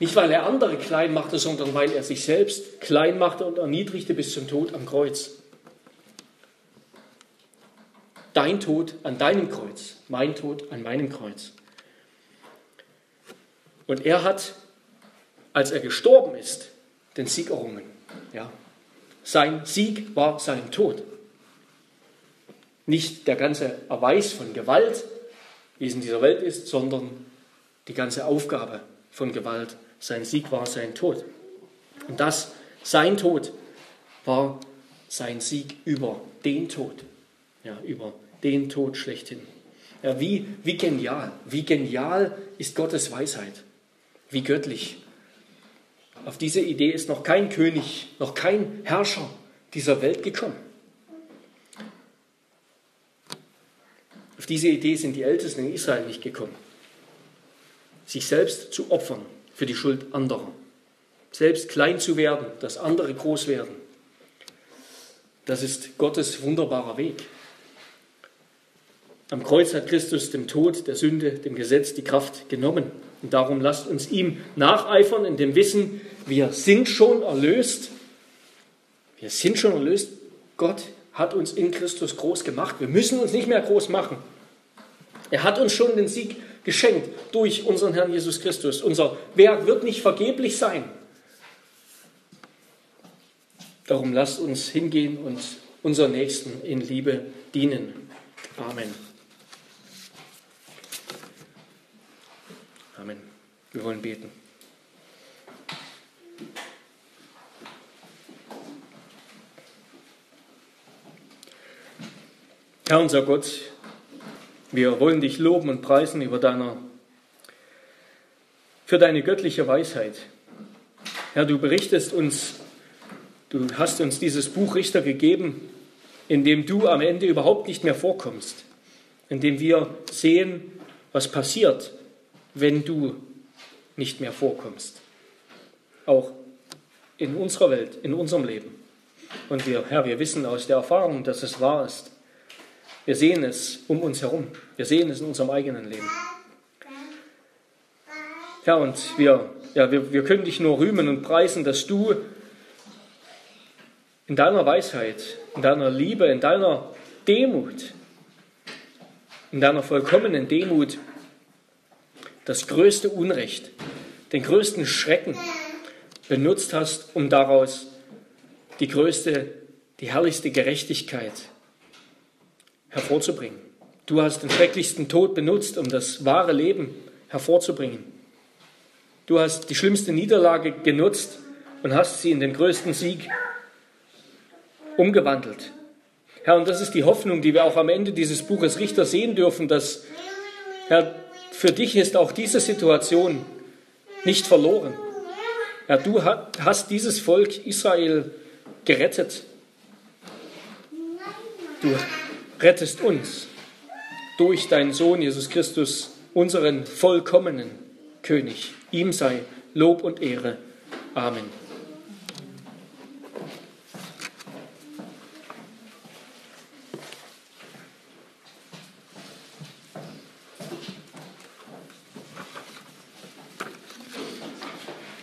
nicht weil er andere klein machte, sondern weil er sich selbst klein machte und erniedrigte bis zum Tod am Kreuz dein Tod an deinem Kreuz, mein Tod an meinem Kreuz. Und er hat, als er gestorben ist, den Sieg errungen. Ja. Sein Sieg war sein Tod. Nicht der ganze Erweis von Gewalt, wie es in dieser Welt ist, sondern die ganze Aufgabe von Gewalt. Sein Sieg war sein Tod. Und das, sein Tod, war sein Sieg über den Tod, ja, über den Tod schlechthin. Ja, wie, wie genial, wie genial ist Gottes Weisheit, wie göttlich. Auf diese Idee ist noch kein König, noch kein Herrscher dieser Welt gekommen. Auf diese Idee sind die Ältesten in Israel nicht gekommen. Sich selbst zu opfern für die Schuld anderer. Selbst klein zu werden, dass andere groß werden. Das ist Gottes wunderbarer Weg. Am Kreuz hat Christus dem Tod, der Sünde, dem Gesetz die Kraft genommen. Und darum lasst uns ihm nacheifern in dem Wissen, wir sind schon erlöst. Wir sind schon erlöst. Gott hat uns in Christus groß gemacht. Wir müssen uns nicht mehr groß machen. Er hat uns schon den Sieg geschenkt durch unseren Herrn Jesus Christus. Unser Werk wird nicht vergeblich sein. Darum lasst uns hingehen und unseren Nächsten in Liebe dienen. Amen. Amen. Wir wollen beten. Herr unser Gott, wir wollen dich loben und preisen über deiner, für deine göttliche Weisheit. Herr, du berichtest uns, du hast uns dieses Buch Richter gegeben, in dem du am Ende überhaupt nicht mehr vorkommst, in dem wir sehen, was passiert, wenn du nicht mehr vorkommst. Auch in unserer Welt, in unserem Leben. Und wir, Herr, wir wissen aus der Erfahrung, dass es wahr ist. Wir sehen es um uns herum. Wir sehen es in unserem eigenen Leben. Herr, und wir, ja, wir, wir können dich nur rühmen und preisen, dass du in deiner Weisheit, in deiner Liebe, in deiner Demut, in deiner vollkommenen Demut das größte Unrecht, den größten Schrecken benutzt hast, um daraus die größte, die herrlichste Gerechtigkeit hervorzubringen. Du hast den schrecklichsten Tod benutzt, um das wahre Leben hervorzubringen. Du hast die schlimmste Niederlage genutzt und hast sie in den größten Sieg umgewandelt. Herr, und das ist die Hoffnung, die wir auch am Ende dieses Buches Richter sehen dürfen, dass, Herr, für dich ist auch diese Situation nicht verloren. Herr, du hast dieses Volk Israel gerettet. Du rettest uns durch deinen Sohn Jesus Christus, unseren vollkommenen König. Ihm sei Lob und Ehre. Amen.